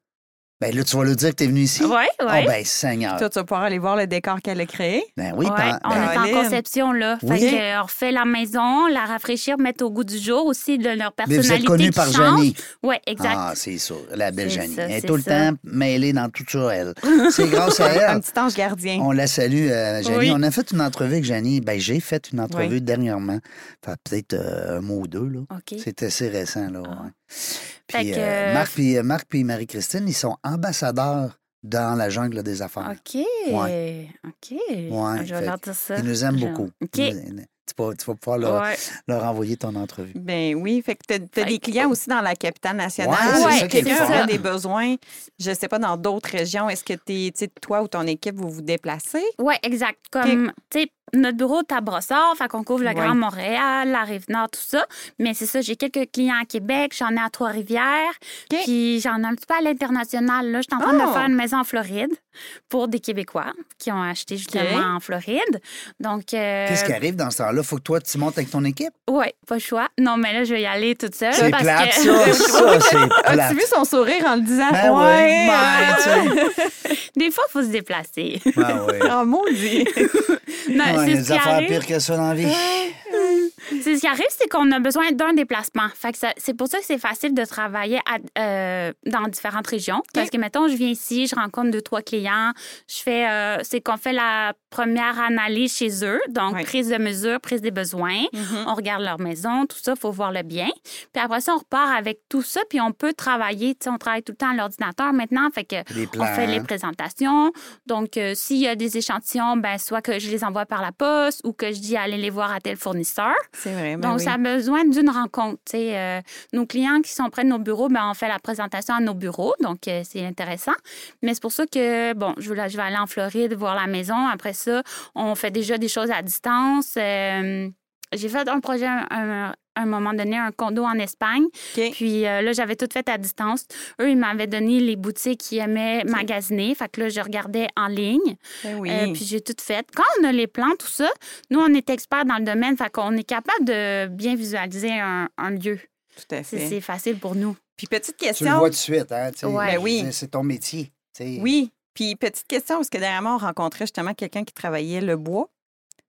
Ben là, tu vas lui dire que tu es venu ici. Ouais, ouais. Oh, ben, Seigneur. Toi, tu vas pouvoir aller voir le décor qu'elle a créé. Ben oui, Ouais, pen- on ben, est en conception, là. Oui. Fait que, euh, on refait la maison, la rafraîchir, mettre au goût du jour aussi de leur mais personnalité. vous êtes connu qui par change. Janie. Oui, exact. Ah, c'est ça, la belle Janie. ça, Elle est tout le ça. temps mêlée dans tout ça, elle. C'est grâce à *laughs* Un elle. petit ange gardien. On la salue, euh, Janie. Oui. On a fait une entrevue avec Janie. Ben, j'ai fait une entrevue Oui. dernièrement. Fait peut-être euh, un mois ou deux, là. OK. C'est assez récent, là. Ah. ouais. Puis que- euh, Marc puis Marc puis Marie-Christine, ils sont ambassadeurs dans la jungle des affaires. OK. Ouais. OK. Ouais, Je vais leur dire ça. Ils nous aiment Je- beaucoup. OK. Ils Tu vas, tu vas pouvoir leur, Ouais. leur envoyer ton entrevue. Ben oui, fait que tu as, des clients aussi dans la capitale nationale. Ouais, est quelqu'un aurait des besoins, je sais pas, dans d'autres régions, est-ce que sais, toi ou ton équipe, vous vous déplacez? Oui, exact. Comme, tu sais, notre bureau est à Brossard, fait qu'on couvre le Ouais. Grand Montréal, la Rive-Nord, tout ça. Mais c'est ça, j'ai quelques clients à Québec, j'en ai à Trois-Rivières, puis j'en ai un petit peu à l'international. Là, je suis en train Oh! de faire une maison en Floride pour des Québécois qui ont acheté justement en Floride. Donc, euh, Qu'est-ce qui arrive dans ce temps-là? Faut que toi, tu montes avec ton équipe? ouais, pas le choix. Non, mais là, je vais y aller toute seule. C'est parce plate, que... ça. *laughs* Ça, c'est As-tu vu son sourire en le disant? Ben oui, ouais. ben. *laughs* Des fois, il faut se déplacer. Ah oui. Oh, maudit. *laughs* Non, Ouais, il y c'est a ce affaires arrive. pires que ça dans la vie. C'est ce qui arrive, c'est qu'on a besoin d'un déplacement. Fait que ça- c'est pour ça que c'est facile de travailler à- euh, dans différentes régions. Parce que, mettons, je viens ici, je rencontre deux, trois clients. Je fais, euh, c'est qu'on fait la première analyse chez eux. Donc, Oui. prise de mesure, prise des besoins. Mhm. On regarde leur maison, tout ça, il faut voir le bien. Puis après ça, on repart avec tout ça, puis on peut travailler. Tu sais, on travaille tout le temps à l'ordinateur maintenant. Fait que on fait les présentations. Donc, euh, s'il y a des échantillons, ben, soit que je les envoie par la poste ou que je dis aller les voir à tel fournisseur. C'est vrai. ben Donc, oui. ça a besoin d'une rencontre. tu sais. Euh, nos clients qui sont près de nos bureaux, ben, on fait la présentation à nos bureaux. Donc, euh, c'est intéressant. Mais c'est pour ça que, bon, je, vais- je vais aller en Floride voir la maison. Après ça, on fait déjà des choses à distance. Euh, j'ai fait un projet un, un- à un moment donné, un condo en Espagne. Puis euh, là, j'avais tout fait à distance. Eux, ils m'avaient donné les boutiques qui aimaient magasiner. Fait que là, je regardais en ligne. Ben oui. Euh, puis j'ai tout fait. Quand on a les plans, tout ça, nous, on est experts dans le domaine. Fait qu'on est capable de bien visualiser un, un lieu. Tout à C'est fait. c'est facile pour nous. Puis petite Tu le question. vois tout de suite, hein? Ouais. Ben oui. C'est- ton métier. Oui. Puis petite question, parce que dernièrement, on rencontrait justement quelqu'un qui travaillait le bois.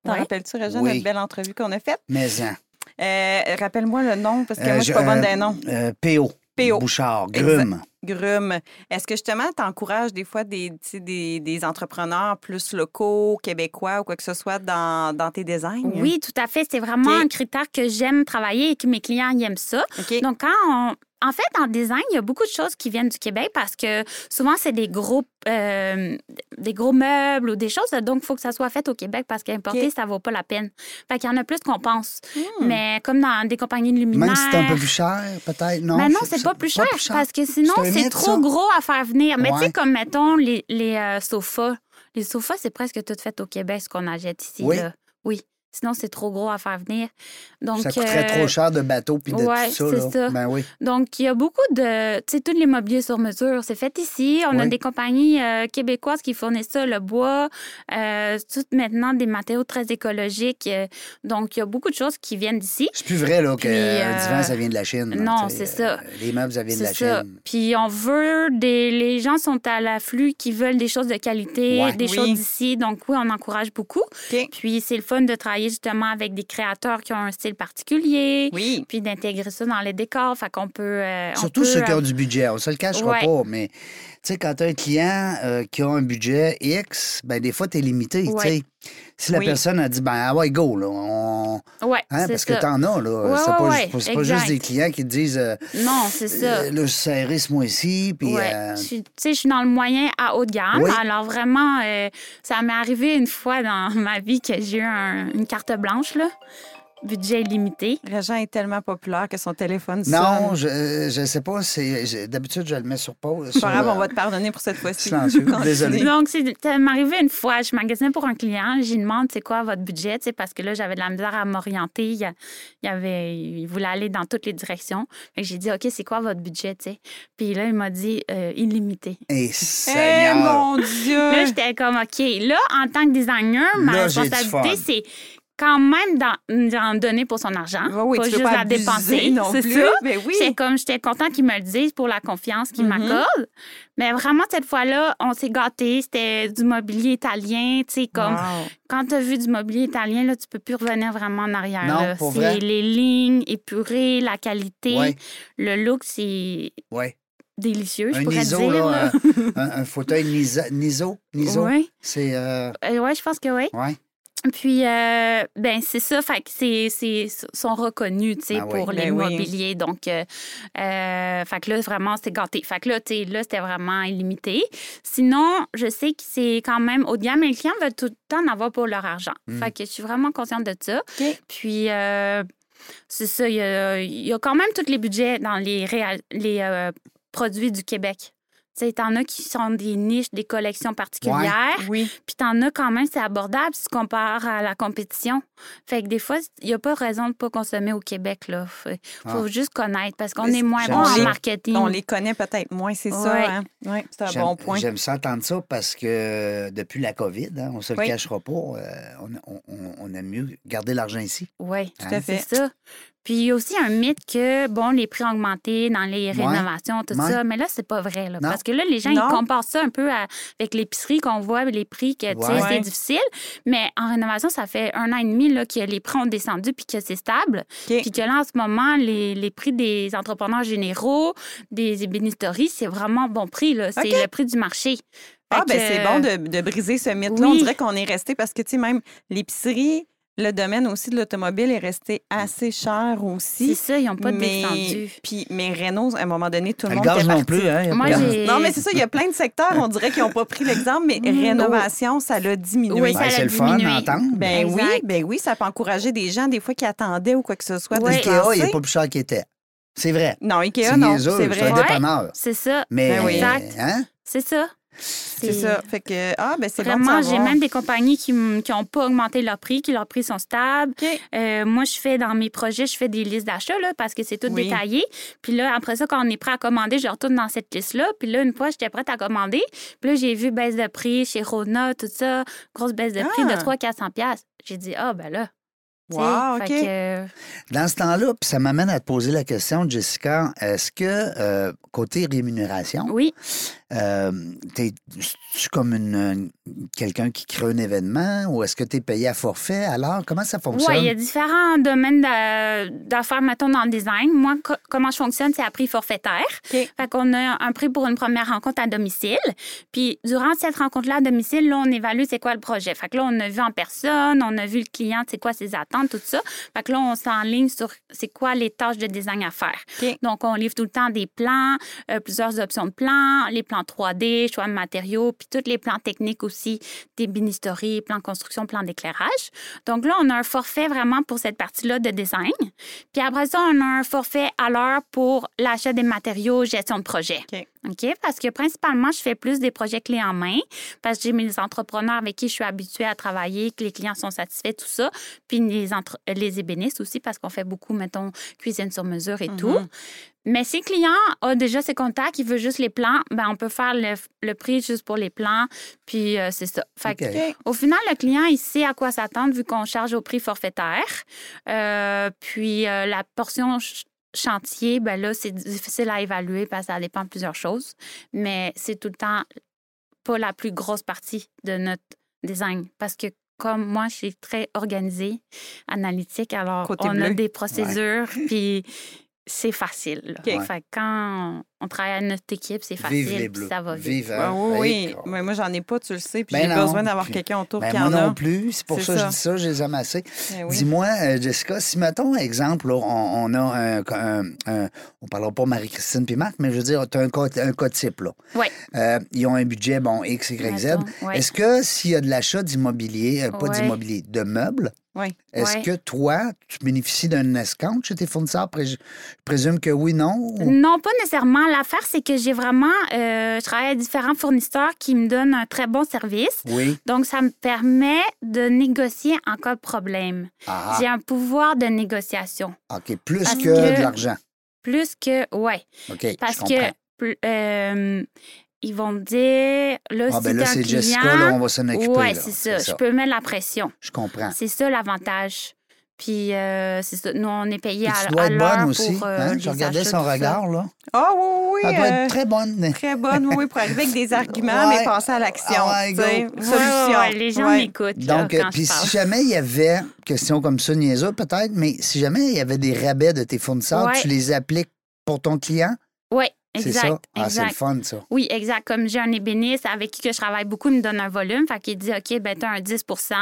T'en rappelles-tu, Réjean, Oui. notre belle entrevue qu'on a faite? Mais hein. Euh, Rappelle-moi le nom, parce que Euh, moi, je suis pas bonne euh, des noms. PO. PO. Bouchard. Grume. Grume. Est-ce que justement, tu encourages des fois des, des, des entrepreneurs plus locaux, québécois ou quoi que ce soit dans, dans tes designs? Oui, tout à fait. C'est vraiment un critère que j'aime travailler et que mes clients aiment ça. Donc, quand on... En fait, en design, il y a beaucoup de choses qui viennent du Québec parce que souvent, c'est des gros, euh, des gros meubles ou des choses. Donc, il faut que ça soit fait au Québec parce qu'importer, OK. ça vaut pas la peine. Fait qu'il y en a plus qu'on pense. Hmm. Mais comme dans des compagnies de luminaires... Même si c'est un peu plus cher, peut-être, non? Mais non, c'est- c'est pas plus cher, parce que sinon, C'est trop ça. gros à faire venir. Mais tu sais, comme mettons les, les euh, sofas. Les sofas, c'est presque tout fait au Québec, ce qu'on achète ici. Oui. là. Oui. Sinon, c'est trop gros à faire venir. Donc, Ça coûterait euh, trop cher de bateau puis de ouais, tout ça. c'est là. ça. Ben oui. Donc, il y a beaucoup de. Tu sais, tout l'immobilier sur mesure, c'est fait ici. On a des compagnies euh, québécoises qui fournissent ça, le bois, euh, tout maintenant des matériaux très écologiques. donc, il y a beaucoup de choses qui viennent d'ici. C'est plus vrai là, que Puis, un euh, divan, ça vient de la Chine. non, c'est ça. euh, Les meubles, ça vient de la ça. Chine. Puis on veut des. Les gens sont à l'afflux qui veulent des choses de qualité, Ouais. des Oui. choses d'ici. Donc oui, on encourage beaucoup. Puis c'est le fun de travailler justement avec des créateurs qui ont un style particulier. Oui. Puis d'intégrer ça dans les décors. Fait qu'on peut. euh, on Surtout peut, ceux qui euh, ont du budget. On se le cachera Ouais. pas, mais tu sais, quand tu as un client euh, qui a un budget X, ben des fois, tu es limité. Ouais. Si la Oui. personne a dit, ben, ah ouais, go, là, on... Ouais, hein, parce ça. que t'en as, là. Ouais, c'est ouais, pas, juste- pas des clients qui te disent, euh, Non, c'est ça. euh, là, je serrais ce mois-ci, puis. Euh, Tu sais, je suis dans le moyen à haut de gamme. Oui. Alors, vraiment, euh, ça m'est arrivé une fois dans *laughs* ma vie que j'ai eu un- une carte blanche, là. Budget illimité. Réjean est tellement populaire que son téléphone Non, je, je sais pas. D'habitude, je le mets sur pause. C'est pas sur, grave, on euh, va te pardonner pour cette fois-ci. Désolé. Donc, c'est- ça m'est arrivé une fois. Je magasinais pour un client. J'y demande, c'est quoi votre budget? Parce que là, j'avais de la misère à m'orienter. Il, y il y avait, il voulait aller dans toutes les directions. Fait que j'ai dit, OK, c'est quoi votre budget? Tu sais? Puis là, il m'a dit, euh, illimité. Eh, Eh Seigneur. mon Dieu! Là, j'étais comme, OK, là, en tant que designer, ma responsabilité, c'est quand même d'en, donner pour son argent. Oui, oui, pas tu juste pas la dépenser. non c'est plus. ça? Ben oui. J'étais comme, j'étais content qu'il me le dise pour la confiance qu'il Mhm. m'accorde. Mais vraiment, cette fois-là, on s'est gâtés. C'était du mobilier italien. Tu sais, comme, Wow. quand tu as vu du mobilier italien, là, tu peux plus revenir vraiment en arrière. C'est les lignes épurées, la qualité. Ouais. Le look, c'est Ouais. délicieux, je Un pourrais ISO, dire. là, euh, un, un fauteuil Niso. Niso. *laughs* Oui, C'est. euh, je pense que oui. ouais. Puis, euh, ben c'est ça, fait que c'est, c'est, sont reconnus, tu sais, Ah oui. pour Ben oui. l'immobilier. Donc, euh, euh, fait que là, vraiment, c'est gâté. Fait que là, tu sais, là, c'était vraiment illimité. Sinon, je sais que c'est quand même haut de gamme, mais les clients veulent tout le temps en avoir pour leur argent. Mm. Fait que je suis vraiment consciente de ça. Puis, euh, c'est ça, il y a, il y a quand même tous les budgets dans les, réal- les euh, produits du Québec. Tu sais, t'en as qui sont des niches, des collections particulières. Oui. Puis t'en as quand même, c'est abordable si tu compares à la compétition. Fait que des fois, il n'y a pas raison de pas consommer au Québec. Là. Faut, faut Ah. juste connaître parce qu'on est moins bon en ça. marketing. On les connaît peut-être moins, c'est Ouais. ça. Hein? Oui, c'est un bon point. J'aime ça entendre ça parce que depuis la COVID, hein, on ne se le Oui. cachera pas, euh, on, on- on- on aime mieux garder l'argent ici. Oui, Tout à fait. c'est ça. Puis il y a aussi un mythe que, bon, les prix ont augmenté dans les rénovations, tout Ouais. ça. Mais là, c'est pas vrai. là. Parce que là, les gens, Non. ils comparent ça un peu à- avec l'épicerie qu'on voit, les prix, que, tu sais, Ouais. c'est difficile. Mais en rénovation, ça fait un an et demi là, que les prix ont descendu puis que c'est stable. Puis que là, en ce moment, les, les prix des entrepreneurs généraux, des ébénisteries, c'est vraiment bon prix. là. C'est le prix du marché. Ah, ben c'est bon de, de briser ce mythe-là. On dirait qu'on est resté parce que, tu sais, même l'épicerie, le domaine aussi de l'automobile est resté assez cher C'est aussi. ça, ils n'ont pas mais, descendu. Puis, mais Renault, à un moment donné, tout le Le monde gaz était non parti. plus, hein? Moi, Non, mais c'est ça, il y a plein de secteurs, on dirait qu'ils n'ont pas pris l'exemple, mais Mm. rénovation, ça l'a diminué. Oui, Ben, ça a c'est le fun diminué. d'entendre. Ben oui, ben oui, ça peut encourager des gens, des fois, qui attendaient ou quoi que ce soit. se Ikea, il n'est pas plus cher qu'il était. C'est vrai. Non, Ikea, C'est non, c'est c'est un vrai. Ouais. dépanneur. C'est ça. Mais, Ben oui. Exact. hein? C'est ça. C'est ça. Fait que, ah, ben c'est bon Vraiment, j'ai même des compagnies qui n'ont pas augmenté leur prix, qui leurs prix sont stables. Euh, moi, je fais dans mes projets, je fais des listes d'achats là, parce que c'est tout Oui. détaillé. Puis là, après ça, quand on est prêt à commander, je retourne dans cette liste-là. Puis là, une fois, j'étais prête à commander. Puis là, j'ai vu baisse de prix chez Rona, tout ça, grosse baisse de prix Ah. de 300-400 pièces. J'ai dit, ah, ben là. Wow, OK. que, Dans ce temps-là, puis ça m'amène à te poser la question, Jessica, est-ce que, euh, côté rémunération, oui, euh, t'es tu comme une, une- quelqu'un qui crée un événement ou est-ce que tu es payé à forfait? Alors, comment ça fonctionne? Oui, il y a différents domaines d'a- d'affaires, mettons, dans le design. Moi, co- comment je fonctionne, c'est à prix forfaitaire. OK. Fait qu'on a un prix pour une première rencontre à domicile. Puis, durant cette rencontre-là à domicile, là, on évalue c'est quoi le projet. Fait que là, on a vu en personne, on a vu le client, c'est quoi ses attentes, tout ça. Fait que là, on s'enligne sur c'est quoi les tâches de design à faire. Donc, on livre tout le temps des plans, euh, plusieurs options de plans, les plans 3D, choix de matériaux, puis tous les plans techniques aussi, des binistories, plans de construction, plans d'éclairage. Donc là, on a un forfait vraiment pour cette partie-là de design. Puis après ça, on a un forfait à l'heure pour l'achat des matériaux, gestion de projet. OK. OK? Parce que principalement, je fais plus des projets clés en main parce que j'ai mes entrepreneurs avec qui je suis habituée à travailler, que les clients sont satisfaits, tout ça. Puis les, entre- les ébénistes aussi parce qu'on fait beaucoup, mettons, cuisine sur mesure et tout. Mais si le client a déjà ses contacts, il veut juste les plans, ben on peut faire le, le prix juste pour les plans. Puis euh, c'est ça. Fait que, au final, le client, il sait à quoi s'attendre vu qu'on charge au prix forfaitaire. Euh, puis euh, la portion ch- chantier, ben là, c'est difficile à évaluer parce que ça dépend de plusieurs choses. Mais c'est tout le temps pas la plus grosse partie de notre design. Parce que comme moi, je suis très organisée, analytique, alors Côté on bleu. a des procédures, puis c'est facile. là. OK. Fait quand on travaille à notre équipe, c'est facile, Vive les bleus. ça va vite. Vive, hein? oui, oui. Hey, Mais moi, j'en ai pas, tu le sais. Puis Ben j'ai besoin d'avoir quelqu'un autour Ben, qui moi en a. non plus. C'est pour ça que je ça. dis ça, je les aime assez. Ben oui. Dis-moi, euh, Jessica, si mettons, exemple, là, on, on a un, un- un- On parlera pas Marie-Christine puis Marc, mais je veux dire, tu as un cas, un cas type, là. Ouais. Euh, ils ont un budget, bon, X, Y, Z. Ouais. Est-ce que s'il y a de l'achat d'immobilier, euh, pas d'immobilier, de meubles, Oui. est-ce que toi, tu bénéficies d'un escompte chez tes fournisseurs? Je présume que oui, non? ou- Non, pas nécessairement. L'affaire, c'est que j'ai vraiment, euh, je travaille avec différents fournisseurs qui me donnent un très bon service. Oui. Donc, ça me permet de négocier en cas de problème. Ah, J'ai un pouvoir de négociation. OK. Plus que, que- de l'argent. Plus que, ouais. OK. je Parce comprends. que, euh, ils vont me dire, là, Ah, si ben là, c'est client... Jessica, là, on va s'en occuper. Ouais, c'est ça. Je peux mettre la pression. Je comprends. C'est ça l'avantage. Puis, euh, c'est ça. Nous, on est payé à, tu dois à être bonne aussi. pour, euh, hein? Je regardais son regard, là. Ah oui, oui, Elle doit euh, être très bonne. Très bonne, oui, oui, pour arriver avec des *laughs* arguments, Ouais. mais passer à l'action. Ah ouais. Solution. Ouais, les gens Ouais. m'écoutent. Donc, euh, quand je puis parle. si jamais il y avait, question comme ça, niaiseux peut-être, mais si jamais il y avait des rabais de tes fournisseurs, Ouais. tu les appliques pour ton client? Oui, C'est exact. ça? Ah, c'est le fun, ça. Oui, exact. Comme j'ai un ébéniste avec qui que je travaille beaucoup, il me donne un volume. Fait qu'il dit, OK, ben, tu as un 10%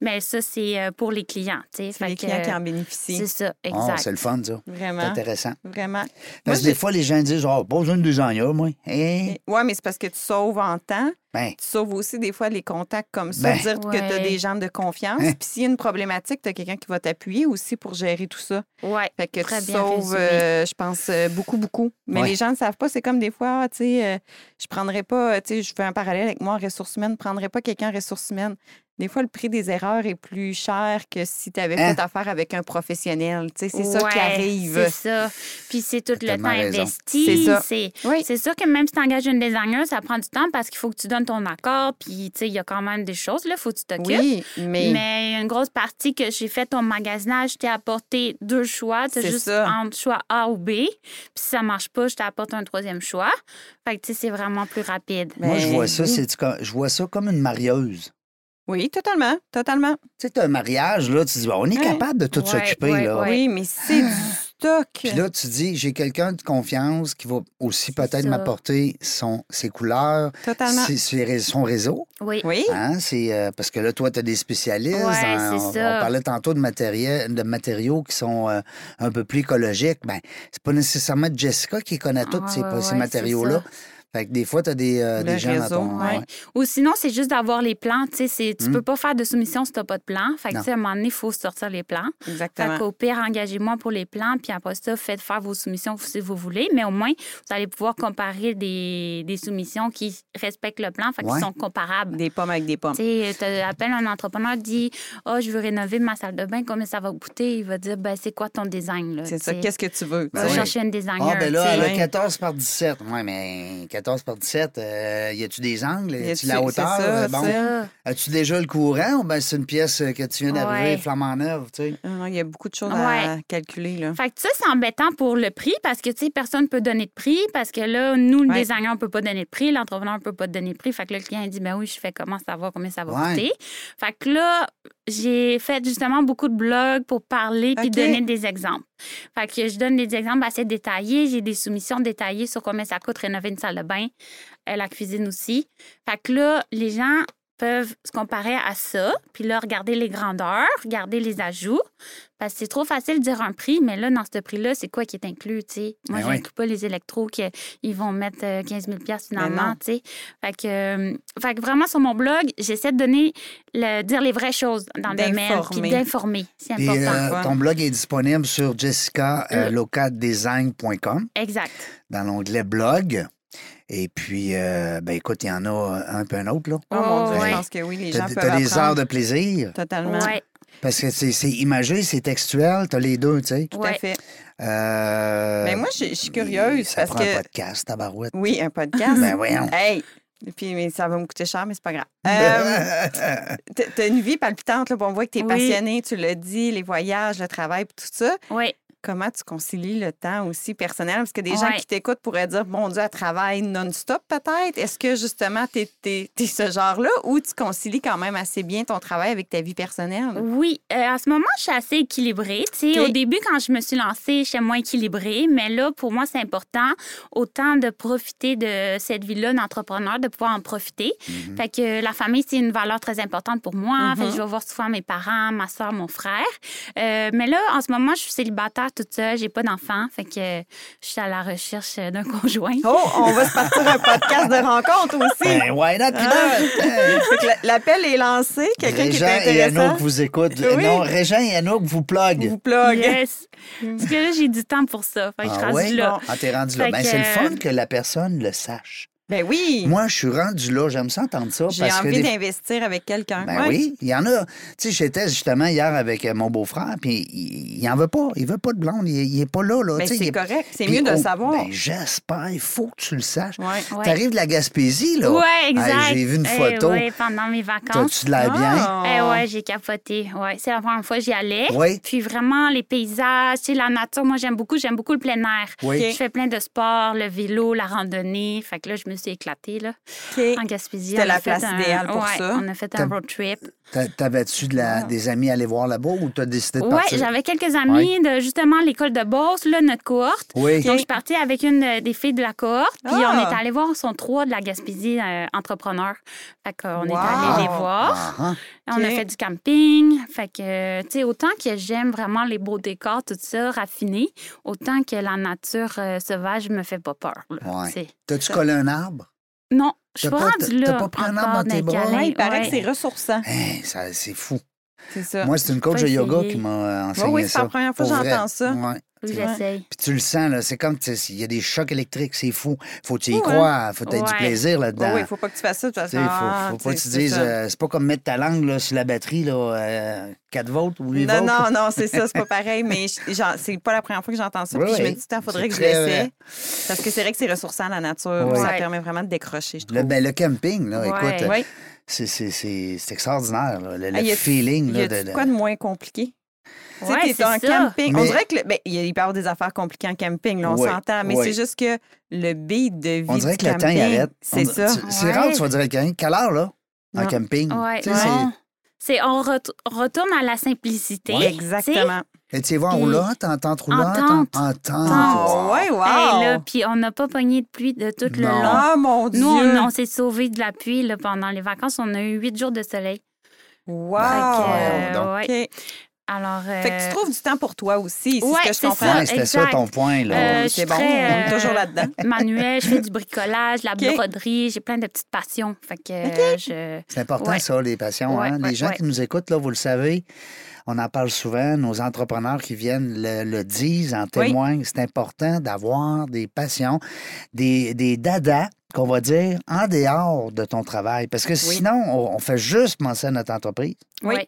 mais ça, c'est euh, pour les clients. C'est Fait les que, clients qui euh, en bénéficient. C'est ça, Ah, exact. c'est le fun, ça. C'est Vraiment. intéressant. Vraiment. Parce que des fois, les gens disent, oh, pas besoin de deux ans, moi. Hein? Oui, mais c'est parce que tu sauves en temps. Ben, Tu sauves aussi des fois les contacts comme ça, Ben. dire que tu as des gens de confiance. Hein? Puis s'il y a une problématique, tu as quelqu'un qui va t'appuyer aussi pour gérer tout ça. Ouais. Fait que Très tu sauves, euh, je pense, euh, beaucoup, beaucoup. Mais Ouais. les gens ne savent pas. C'est comme des fois, ah, tu sais, euh, je prendrais pas, tu sais, je fais un parallèle avec moi en ressources humaines, je prendrais pas quelqu'un en ressources humaines. Des fois, le prix des erreurs est plus cher que si tu avais Hein? fait affaire avec un professionnel. Tu sais, c'est ça qui Ouais, arrive. C'est ça. Puis c'est tout le temps raison. investi. C'est ça. C'est Oui. c'est sûr que même si tu engages une designer, ça prend du temps parce qu'il faut que tu donnes ton accord. Puis, tu sais, il y a quand même des choses, là, faut que tu t'occupes. Oui, mais, Mais il y a une grosse partie que j'ai fait ton magasinage, je t'ai apporté deux choix. Tu C'est juste ça. entre choix A ou B. Puis si ça marche pas, je t'apporte un troisième choix. Fait que, tu sais, c'est vraiment plus rapide. Moi, je Ben, vois ça, oui. c'est comme- je vois ça comme une marieuse. Oui, totalement, totalement. Tu sais, t'as un mariage, là, tu dis, on est Ouais. capable de tout Ouais, s'occuper, ouais, là. ouais. Oui, mais c'est du stock. Puis là, tu dis, j'ai quelqu'un de confiance qui va aussi peut-être m'apporter son, ses couleurs, Totalement. ses- ses- son réseau. Oui. Oui. Hein, c'est euh, parce que là, toi, tu as des spécialistes. Ouais, hein, c'est on, ça. on parlait tantôt de, matériel, de matériaux qui sont euh, un peu plus écologiques. Ben, c'est pas nécessairement Jessica qui connaît tous Ah, ces, ouais, ces ouais, matériaux-là. Fait que des fois, tu as des, euh, des gens réseau, dans ton. ouais. ouais. Ou sinon, c'est juste d'avoir les plans. Tu sais, c'est- tu Mm. peux pas faire de soumission si tu n'as pas de plan. Fait que, Non. tu sais, à un moment donné, il faut sortir les plans. Fait Exactement. qu'au pire, engagez-moi pour les plans, puis après ça, faites faire vos soumissions si vous voulez. Mais au moins, vous allez pouvoir comparer des, des soumissions qui respectent le plan, fait qu'ils Ouais. sont comparables. Des pommes avec des pommes. Tu appelles un entrepreneur, dit Oh, je veux rénover ma salle de bain, combien ça va coûter Il va dire ben, C'est quoi ton design là? C'est ça. Qu'est-ce que tu veux? Ben chercher une designer. Ah, ben là, tu sais. elle a ouais. 14 par 17. Oui, mais 14 par 17, euh, y a-tu des angles? Y a-tu la hauteur? c'est ça, bon. c'est Ça. As-tu déjà le courant ou ben c'est une pièce que tu viens d'arriver, Ouais. flamant neuve, tu sais? Ah non, Il y a beaucoup de choses Ouais. à calculer. Là. Fait que ça, c'est embêtant pour le prix parce que, tu sais, personne ne peut donner de prix parce que là, nous, le Ouais. designer, on ne peut pas donner de prix, l'entrepreneur ne peut pas donner de prix. Fait que là, le client dit, ben oui, je fais comment savoir combien ça va Ouais. coûter? Fait que là, j'ai fait justement beaucoup de blogs pour parler puis OK. donner des exemples. Fait que je donne des exemples assez détaillés. J'ai des soumissions détaillées sur combien ça coûte rénover une salle de bain, euh, la cuisine aussi. Fait que là, les gens peuvent se comparer à ça, puis là, regarder les grandeurs, regarder les ajouts. Parce que c'est trop facile de dire un prix, mais là, dans ce prix-là, c'est quoi qui est inclus, tu sais? Moi, Ben je n'inclus pas les électros qu'ils vont mettre euh, 15 000 finalement, non. tu sais. Fait que, euh, fait que vraiment, sur mon blog, j'essaie de donner, le, dire les vraies choses dans le domaine, puis D'informer. C'est important. euh, quoi. ton blog est disponible sur jessicalocaldesign.com Exact. dans l'onglet blog. Et puis, euh, ben écoute, il y en a un peu un autre, là. Oh, mon Dieu, ouais. je pense que oui, les gens T'as peuvent t'as des apprendre heures de plaisir. Totalement. Ouais, Parce que c'est c'est imagé, c'est textuel, t'as les deux, tu sais. Tout à fait. Euh, Mais moi, je suis curieuse Ça parce prend un podcast, tabarouette. Oui, un podcast. Ben voyons. Hey! Puis, mais ça va me coûter cher, mais c'est pas grave. Euh, *laughs* t'as- T'as une vie palpitante, là, puis on voit que t'es Oui. passionné, tu l'as dit, les voyages, le travail, puis tout ça. Ouais. Comment tu concilies le temps aussi personnel? Parce que des gens qui t'écoutent pourraient dire, bon Dieu, elle travaille non-stop peut-être. Est-ce que justement, t'es es, ce genre-là ou tu concilies quand même assez bien ton travail avec ta vie personnelle? Oui, euh, en ce moment, je suis assez équilibrée. Tu sais, OK. Au début, quand je me suis lancée, j'étais moins équilibrée, mais là, pour moi, c'est important autant de profiter de cette vie-là d'entrepreneur, de pouvoir en profiter. Fait que la famille, c'est une valeur très importante pour moi. Fait que Mhm. je vais voir souvent mes parents, ma soeur, mon frère. Euh, mais là, en ce moment, je suis célibataire toute seule, j'ai pas d'enfant. Fait que je suis à la recherche d'un *laughs* conjoint. Oh, on va se partir un podcast de rencontre aussi. Ben, why not? Ah. La- L'appel est lancé. Quelqu'un qui est Régent et intéressant? Anouk vous écoutent. Oui. Non, Régent et Anouk vous plug. vous plug. Yes! Parce que là, j'ai du temps pour ça. Fait que je suis Ah rendue ouais? là. Ah, t'es rendu là. Ben, c'est le fun que la personne le sache. Ben oui. Moi, je suis rendu là. J'aime ça entendre ça. J'ai envie des- d'investir avec quelqu'un. Ben Ouais. oui, il y en a. Tu sais, j'étais justement hier avec euh, mon beau-frère, puis il, il en veut pas. Il veut pas de blonde. Il, il est pas là. là Ben, Tu c'est est- correct. C'est mieux de on- le savoir. Ben, j'espère. Il faut que tu le saches. Ouais. Ouais. T'arrives de la Gaspésie, là. Ouais, Hey, exact. J'ai vu une Eh photo. ouais, pendant mes vacances. T'as-tu de l'air bien? Ah. Eh ouais, j'ai capoté. Ouais, c'est la première fois que j'y allais. Oui. Puis vraiment, les paysages, tu sais, la nature, moi, j'aime beaucoup. J'aime beaucoup le plein air. Oui. Je fais plein de sports, le vélo, la randonnée. Fait que là, je me suis éclatée, là. En Gaspésie. C'était on a la fait place un- idéale pour ouais, ça. On a fait un road trip. T'a- T'avais-tu de la- des amis à aller voir là-bas ou t'as décidé de Ouais, partir? j'avais quelques amis de justement l'école de Beauce, là, notre cohorte. Oui. Donc, je suis partie avec une euh, des filles de la cohorte, puis Ah! on est allé voir son trois de la Gaspésie euh, entrepreneur. Fait qu'on est allé les voir. Ah, ah. On a fait du camping. Fait que, tu sais, autant que j'aime vraiment les beaux décors, tout ça, raffiné, autant que la nature euh, sauvage me fait pas peur. là. Ouais. T'as-tu collé un arbre? Non, je suis T'as pas pas- rendue t'as là. pas pris un arbre dans tes bras? câlin. Il paraît Ouais. que c'est ressourçant. Hein, ça, c'est fou. C'est ça. Moi, c'est une coach de yoga qui m'a enseigné oui, c'est ça. la première fois que j'entends ça. Ouais. J'essaye. Puis tu le sens, là, c'est comme, il y a des chocs électriques, c'est fou. Faut que tu y crois, faut que tu aies du plaisir là-dedans. Oui, il faut pas que tu fasses ça de toute façon. faut, Ah, faut pas que tu dises, euh, c'est pas comme mettre ta langue là, sur la batterie, là, euh, 4 volts ou 8 Non, volts. non, non, c'est ça, c'est pas *laughs* pareil, mais c'est pas la première fois que j'entends ça. Oui, puis je me oui. dis, il faudrait que je l'essaie. vrai. Parce que c'est vrai que c'est ressourçant la nature. Oui. Ça permet vraiment de décrocher, je trouve. Le, ben, le camping, là, écoute, euh, Oui. c'est, extraordinaire, là, le, le Ah, y a- feeling. Y Là, a de, de- quoi de moins compliqué? Tu sais, Ouais, t'es c'est en ça. camping. On dirait que le- ben, il peut y avoir des affaires compliquées en camping, là, on s'entend. Mais c'est juste que le beat de vie On dirait du que le temps, il camping, arrête. C'est On- ça. tu- C'est Ouais. rare que tu vas dire à quelqu'un, quelle heure, là, en Non. camping? Ouais, Tu sais. C'est on ret- retourne à la simplicité. Ouais. Exactement. Et tu vas en Puis- roulotte, en tente roulante? tente. En, en tente. Oh, wow. ouais, wow. Hey, là, puis on n'a pas pogné de pluie de tout le Non. long. Ah, mon Dieu. Nous, on, on s'est sauvés de la pluie là, pendant les vacances. On a eu huit jours de soleil. Wow. Donc. ouais. OK. Alors, Fait que tu euh, trouves du temps pour toi aussi, c'est Ouais, ce que je comprends. c'était ça ton point, là. Euh, je c'est suis bon, on est euh, toujours là-dedans. *laughs* manuel, je fais du bricolage, la broderie, j'ai plein de petites passions. Fait que euh, je... C'est important, Ouais. ça, les passions. Ouais, hein? ouais, les gens ouais. qui nous écoutent, là, vous le savez, on en parle souvent. Nos entrepreneurs qui viennent le, le disent, en témoignent. C'est important d'avoir des passions, des, des dadas qu'on va dire en dehors de ton travail. Parce que sinon, on, on fait juste penser à notre entreprise. Oui.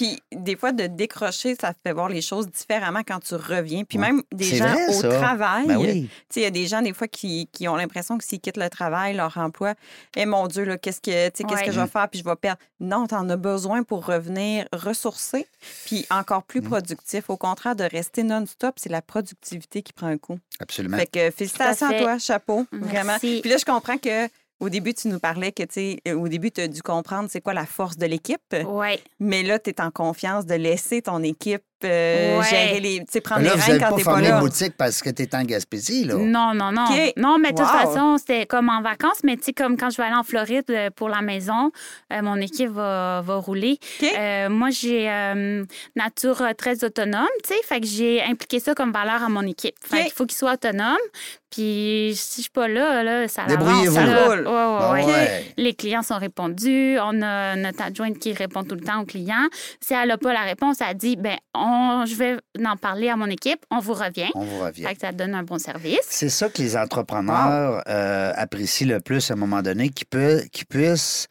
Puis des fois, de décrocher, ça fait voir les choses différemment quand tu reviens. Puis Ouais. même des gens vrai, au ça. travail. Ben oui. Sais, il y a des gens, des fois, qui, qui ont l'impression que s'ils quittent le travail, leur emploi, eh mon Dieu, là, qu'est-ce que, tu sais, qu'est-ce que je vais faire, puis je vais perdre. Non, tu en as besoin pour revenir ressourcé, puis encore Mm. plus productif. Au contraire, de rester non-stop, c'est la productivité qui prend un coup. Absolument. Fait que félicitations à, fait. toi, chapeau, Merci. vraiment. Puis là, je comprends que au début, tu nous parlais que, tu sais, euh, au début, tu as dû comprendre c'est quoi la force de l'équipe. Ouais. Mais là, tu es en confiance de laisser ton équipe euh, Ouais. gérer les. Tu sais, prendre là, les vous rênes quand pas t'es pas là. une boutique parce que tu es en Gaspésie, là. Non, non, non. Non, mais de toute façon, c'était comme en vacances, mais tu sais, comme quand je vais aller en Floride euh, pour la maison, euh, mon équipe va, va rouler. Euh, moi, j'ai euh, nature très autonome, tu sais, fait que j'ai impliqué ça comme valeur à mon équipe. Fait OK. qu'il faut qu'il soit autonome. Puis si je suis pas là, là ça l'avance. Débrouillez-vous. Roule. roule. Ouais, ouais, Ah ouais. ouais. Les clients sont répondus. On a notre adjointe qui répond tout le temps aux clients. Si elle n'a pas la réponse, elle dit ben on, je vais en parler à mon équipe. On vous revient. On vous revient. Fait que ça donne un bon service. C'est ça que les entrepreneurs euh, apprécient le plus à un moment donné, qu'ils peut- puissent,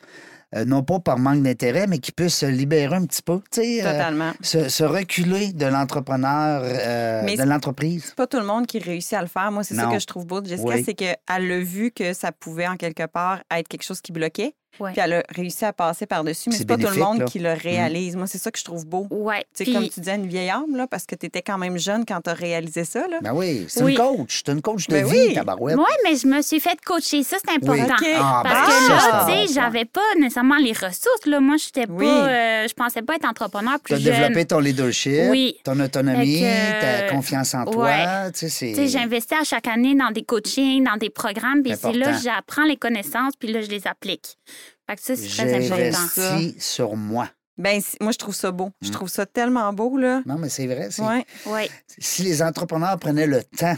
euh, non pas par manque d'intérêt, mais qu'ils puissent se libérer un petit peu, tu sais, euh, Totalement. se, se reculer de l'entrepreneur, euh, Mais de l'entreprise. C'est pas tout le monde qui réussit à le faire. Moi, c'est ça que je trouve beau de Jessica, Oui. c'est qu'elle a vu que ça pouvait, en quelque part, être quelque chose qui bloquait. Ouais. Puis elle a réussi à passer par-dessus. Mais C'est pas tout le monde là. qui le réalise. Moi, c'est ça que je trouve beau. Ouais. C'est Puis- comme tu disais, une vieille âme, là, parce que tu étais quand même jeune quand tu as réalisé ça. Là. Ben oui, c'est Oui. une coach. C'est une coach de Ben vie, oui. tabarouette. Oui, mais je me suis fait coacher. Ça, c'est Oui. important. OK. Ah, ben, Parce Ah! que là, tu sais, j'avais pas nécessairement les ressources. Là. Moi, j'étais Oui. pas. euh, je pensais pas être entrepreneur Tu plus as jeune. développé ton leadership, Oui. ton autonomie, ta confiance en toi. ouais. Tu sais. Tu j'investis à chaque année dans des coachings, dans des programmes, puis c'est là que j'apprends les connaissances, puis là, je les applique. Fait que ça, c'est très important. J'investis sur moi. Ben, moi, je trouve ça beau. Je trouve ça tellement beau, là. Non, mais c'est vrai. c'est- Ouais. Oui. Si les entrepreneurs prenaient le temps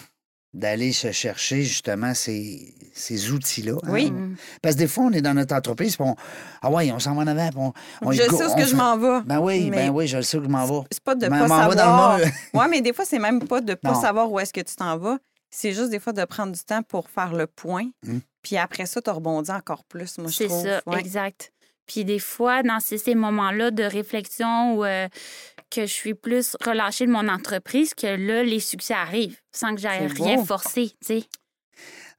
d'aller se chercher justement ces, ces outils-là. hein. Oui. Parce que des fois, on est dans notre entreprise, puis on, ah ouais, on s'en va en avant. puis on, on je go- sais où est-ce on que je m'en vais. Ben oui, Mais- ben oui, je le sais où je m'en vais. C'est pas de Ben, pas m'en va dans savoir. ouais, mais des fois, c'est même pas de pas Non. savoir où est-ce que tu t'en vas. C'est juste des fois de prendre du temps pour faire le point. Mm. Puis après ça, tu rebondis encore plus, moi, je C'est trouve. ça, Ouais. exact. Puis des fois, dans ces, ces moments-là de réflexion où euh, que je suis plus relâchée de mon entreprise, que là, les succès arrivent sans que j'aille C'est rien beau. forcer, tu sais.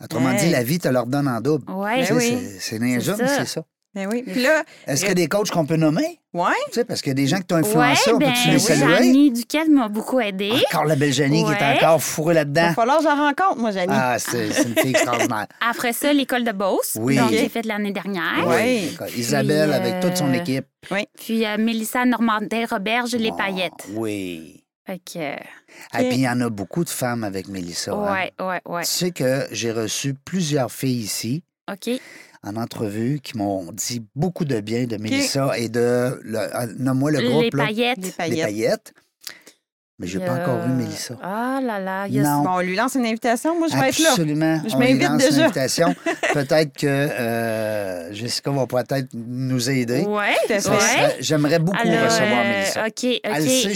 Autrement dit, la vie te leur donne en double. Ouais. Tu sais, oui. c'est- C'est C'est ça. Ben oui. Puis là, Est-ce qu'il y a des coachs qu'on peut nommer? ouais, Tu sais, parce qu'il y a des gens qui t'ont Ouais, influencé, on ben, peut-tu les saluer? Janie Duquette m'a beaucoup aidé. Encore la belle Janie qui est Ouais. encore fourrée il va là-dedans. falloir que j'en rencontre, moi, Janie. Ah, c'est c'est une fille extraordinaire. *laughs* Après ça, l'école de Beauce. Oui. Donc, j'ai fait l'année dernière. Ouais. Oui. Isabelle Puis, avec toute son euh, équipe. Puis euh, Mélissa Normandin-Roberge, les Oh, paillettes. Oui. Fait que, euh, Et puis, il y en a beaucoup de femmes avec Mélissa. hein. ouais, ouais, ouais. Tu sais que j'ai reçu plusieurs filles ici OK. En entrevue qui m'ont dit beaucoup de bien de Mélissa et de, ah, nomme-moi le groupe, les là. paillettes. Les Les paillettes. paillettes. Mais j'ai pas encore eu Mélissa. Ah là là, il y a Non. Bon, on lui lance une invitation. Moi, je vais être là. Absolument. Je On lui m'invite lance une déjà. invitation. *laughs* peut-être que euh, Jessica va peut-être nous aider. Ça fait. serait- J'aimerais beaucoup Alors, recevoir euh, Mélissa. OK, OK. Elle sait,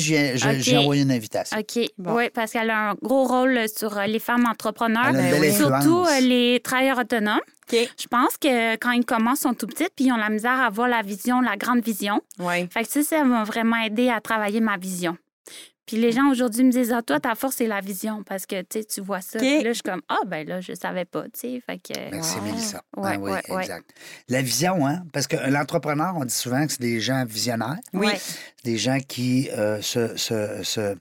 j'ai envoyé une invitation. OK. Bon. Oui, parce qu'elle a un gros rôle sur euh, les femmes entrepreneurs, Elle a une belle surtout euh, les travailleurs autonomes. OK. Je pense que quand ils commencent, ils sont tout petites, puis ils ont la misère à voir la vision, la grande vision. Oui. Fait que ça, ça m'a vraiment aidé à travailler ma vision. Puis les gens aujourd'hui me disent, ah, toi, ta force, c'est la vision, parce que tu sais, tu vois ça. OK. Puis là, je suis comme, ah, ben là, je savais pas, tu sais. Fait que. Merci, Mélissa. Ouais, Ah oui, ouais, ouais. exact. La vision, hein? Parce que l'entrepreneur, on dit souvent que c'est des gens visionnaires, Oui. Des gens qui euh, se, se, se,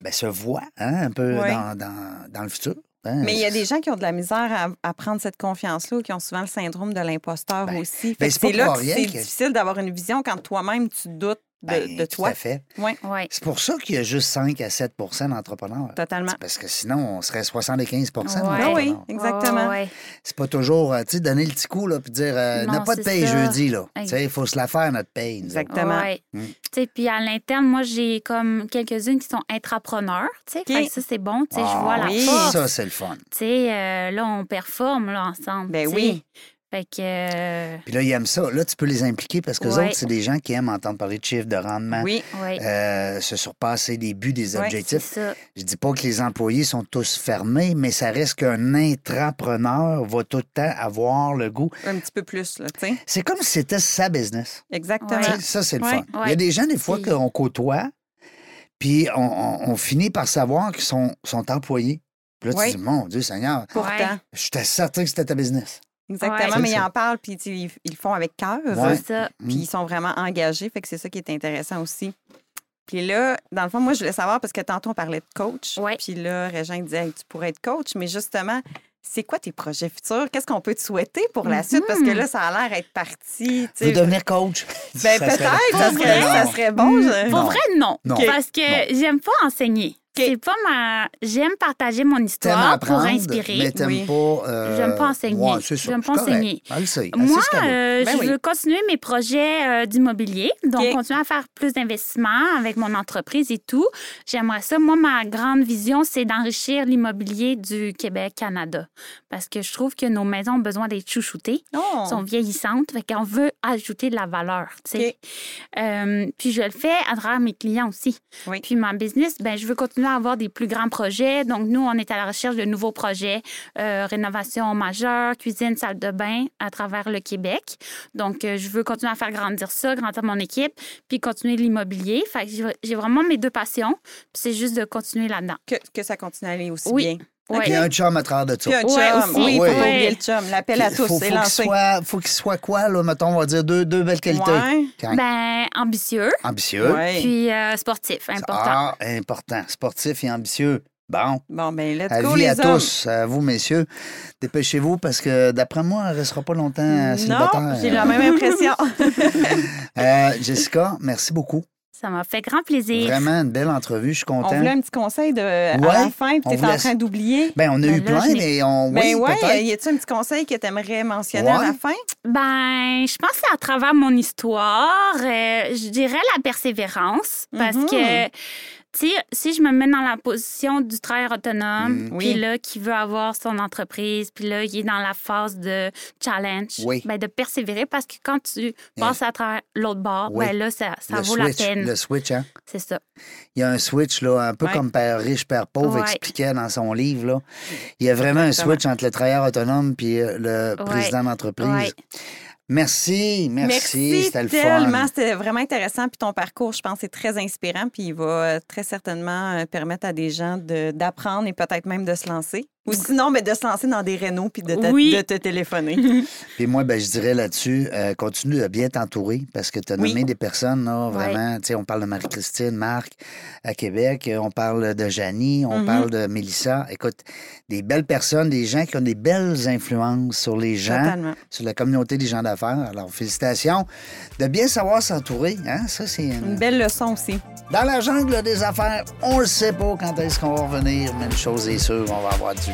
ben, se voient hein, un peu Oui. dans, dans, dans le futur. hein. Mais il y a des gens qui ont de la misère à, à prendre cette confiance-là ou qui ont souvent le syndrome de l'imposteur Ben, aussi. Fait ben, que c'est là que c'est que- difficile d'avoir une vision quand toi-même tu doutes de, Ben, de tout toi. à fait. Oui, Ouais. C'est pour ça qu'il y a juste 5 à 7% d'entrepreneurs. totalement. Parce que sinon, on serait 75 Ouais. Ah oui, exactement. Ouais. C'est pas toujours, euh, tu sais, donner le petit coup, là, puis dire, euh, n'a pas de paye ça. jeudi, là. Tu sais, il faut se la faire, notre paye. Exactement. Mm. Tu sais, puis à l'interne, moi, j'ai comme quelques-unes qui sont intrapreneurs, tu sais. OK. Fait que ça, c'est bon, tu sais, je Ah, vois la oui. force. Ça, c'est le fun. Tu sais, euh, là, on performe, là, ensemble. Ben oui. Fait que... euh, Puis là, ils aiment ça. Là, tu peux les impliquer parce que Ouais. autres, c'est des gens qui aiment entendre parler de chiffres, de rendement, Oui, ouais, euh, se surpasser des buts, des Ouais, c'est objectifs. ça. Je dis pas que les employés sont tous fermés, mais ça reste qu'un intrapreneur va tout le temps avoir le goût. un petit peu plus, là, tu sais. C'est comme si c'était sa business. Exactement. Ça, c'est le Ouais, fun. Il y a ouais. des gens, des fois, qu'on côtoie, puis on, on- on finit par savoir qu'ils sont, sont employés. Puis là, Ouais. tu dis, mon Dieu Seigneur, Pourtant, Ouais. j'étais certain que c'était ta business. Exactement. Ouais. Mais ils en parlent, puis ils, ils le font avec cœur. Ouais. C'est ça. Puis ils sont vraiment engagés, fait que c'est ça qui est intéressant aussi. Puis là, dans le fond, moi, je voulais savoir, parce que tantôt, on parlait de coach. Ouais. Puis là, Régin disait, Hey, tu pourrais être coach, mais justement, c'est quoi tes projets futurs? Qu'est-ce qu'on peut te souhaiter pour la suite? Parce que là, ça a l'air être parti. tu veux devenir coach? Ben, peut-être, ça serait, ça serait bon. je- Pour vrai, non. Non. Parce que j'aime pas enseigner. C'est pas ma. J'aime partager mon histoire pour inspirer. mais t'aimes Oui. pas... euh, J'aime pas enseigner. Ouais, c'est ça. J'aime pas enseigner. Elle le sait. Elle Moi, sait euh, Ben je oui. veux continuer mes projets euh, d'immobilier, donc continuer à faire plus d'investissements avec mon entreprise et tout. J'aimerais ça. Moi, ma grande vision, c'est d'enrichir l'immobilier du Québec-Canada parce que je trouve que nos maisons ont besoin d'être chouchoutées. Oh. Elles sont vieillissantes, fait qu'on veut ajouter de la valeur, tu sais. Euh, puis je le fais à travers mes clients aussi. Oui. Puis ma business, ben je veux continuer à avoir des plus grands projets. Donc nous, on est à la recherche de nouveaux projets, euh, rénovation majeure, cuisine, salle de bain à travers le Québec. Donc euh, je veux continuer à faire grandir ça, grandir mon équipe, puis continuer l'immobilier. Fait j'ai- j'ai vraiment mes deux passions. Puis c'est juste de continuer là-dedans. Que, que ça continue à aller aussi Oui. bien. Ouais. Puis un chum à travers de ça. Puis un chum. Ouais, aussi. Oui, il faut Oui. pas oublier le chum. L'appel à Il tous, faut, c'est faut qu'il lancé. soit, faut qu'il soit quoi, là, mettons, on va dire deux, deux belles qualités. Ouais. Quand- Ben ambitieux, Ambitieux. Ouais. puis euh, sportif, important. Ah, important. Sportif et ambitieux. Bon. Bon, ben, let's go, Avis les à hommes. tous, à vous, messieurs. Dépêchez-vous parce que, d'après moi, elle ne restera pas longtemps euh, Non, célibataire. j'ai la même impression. *laughs* Euh, Jessica, merci beaucoup. Ça m'a fait grand plaisir. Vraiment une belle entrevue. Je suis On content. voulait un petit conseil de, à la fin, puis on tu es en train d'oublier. Ben, on a Ben eu là, plein, mais on. Ben oui, ouais, peut-être. y a-tu un petit conseil que tu aimerais mentionner à la fin? Ben, je pense que c'est à travers mon histoire, euh, je dirais la persévérance, parce Mhm. que, tu sais, si je me mets dans la position du travailleur autonome, Mm. puis Oui. là, qui veut avoir son entreprise, puis là, il est dans la phase de challenge, Oui. ben, de persévérer, parce que quand tu passes à travers l'autre bord, Oui. ben là, ça, ça le vaut switch, la peine. Le switch, hein? C'est ça. Il y a un switch, là, un peu Ouais. comme Père riche, Père pauvre Ouais. expliquait dans son livre. Là. Il y a vraiment Exactement. un switch entre le travailleur autonome et le Ouais. président d'entreprise. Ouais. Merci, merci, c'était le tellement. fun. C'était vraiment intéressant. Puis ton parcours, je pense, est très inspirant. Puis il va euh, très certainement euh, permettre à des gens de- d'apprendre et peut-être même de se lancer. Ou sinon, mais de se lancer dans des rénaux puis de Oui. de te téléphoner. *laughs* Puis moi, ben, je dirais là-dessus, euh, continue de bien t'entourer parce que tu as Oui. nommé des personnes, là, vraiment. Tu sais, on parle de Marie-Christine, Marc à Québec, on parle de Janie, on Mhm. parle de Mélissa. Écoute, des belles personnes, des gens qui ont des belles influences sur les gens, Totalement. sur la communauté des gens d'affaires. Alors, félicitations. De bien savoir s'entourer, hein? Ça, c'est une- Une belle leçon aussi. Dans la jungle des affaires, on le sait pas quand est-ce qu'on va revenir, mais une chose est sûre, on va avoir du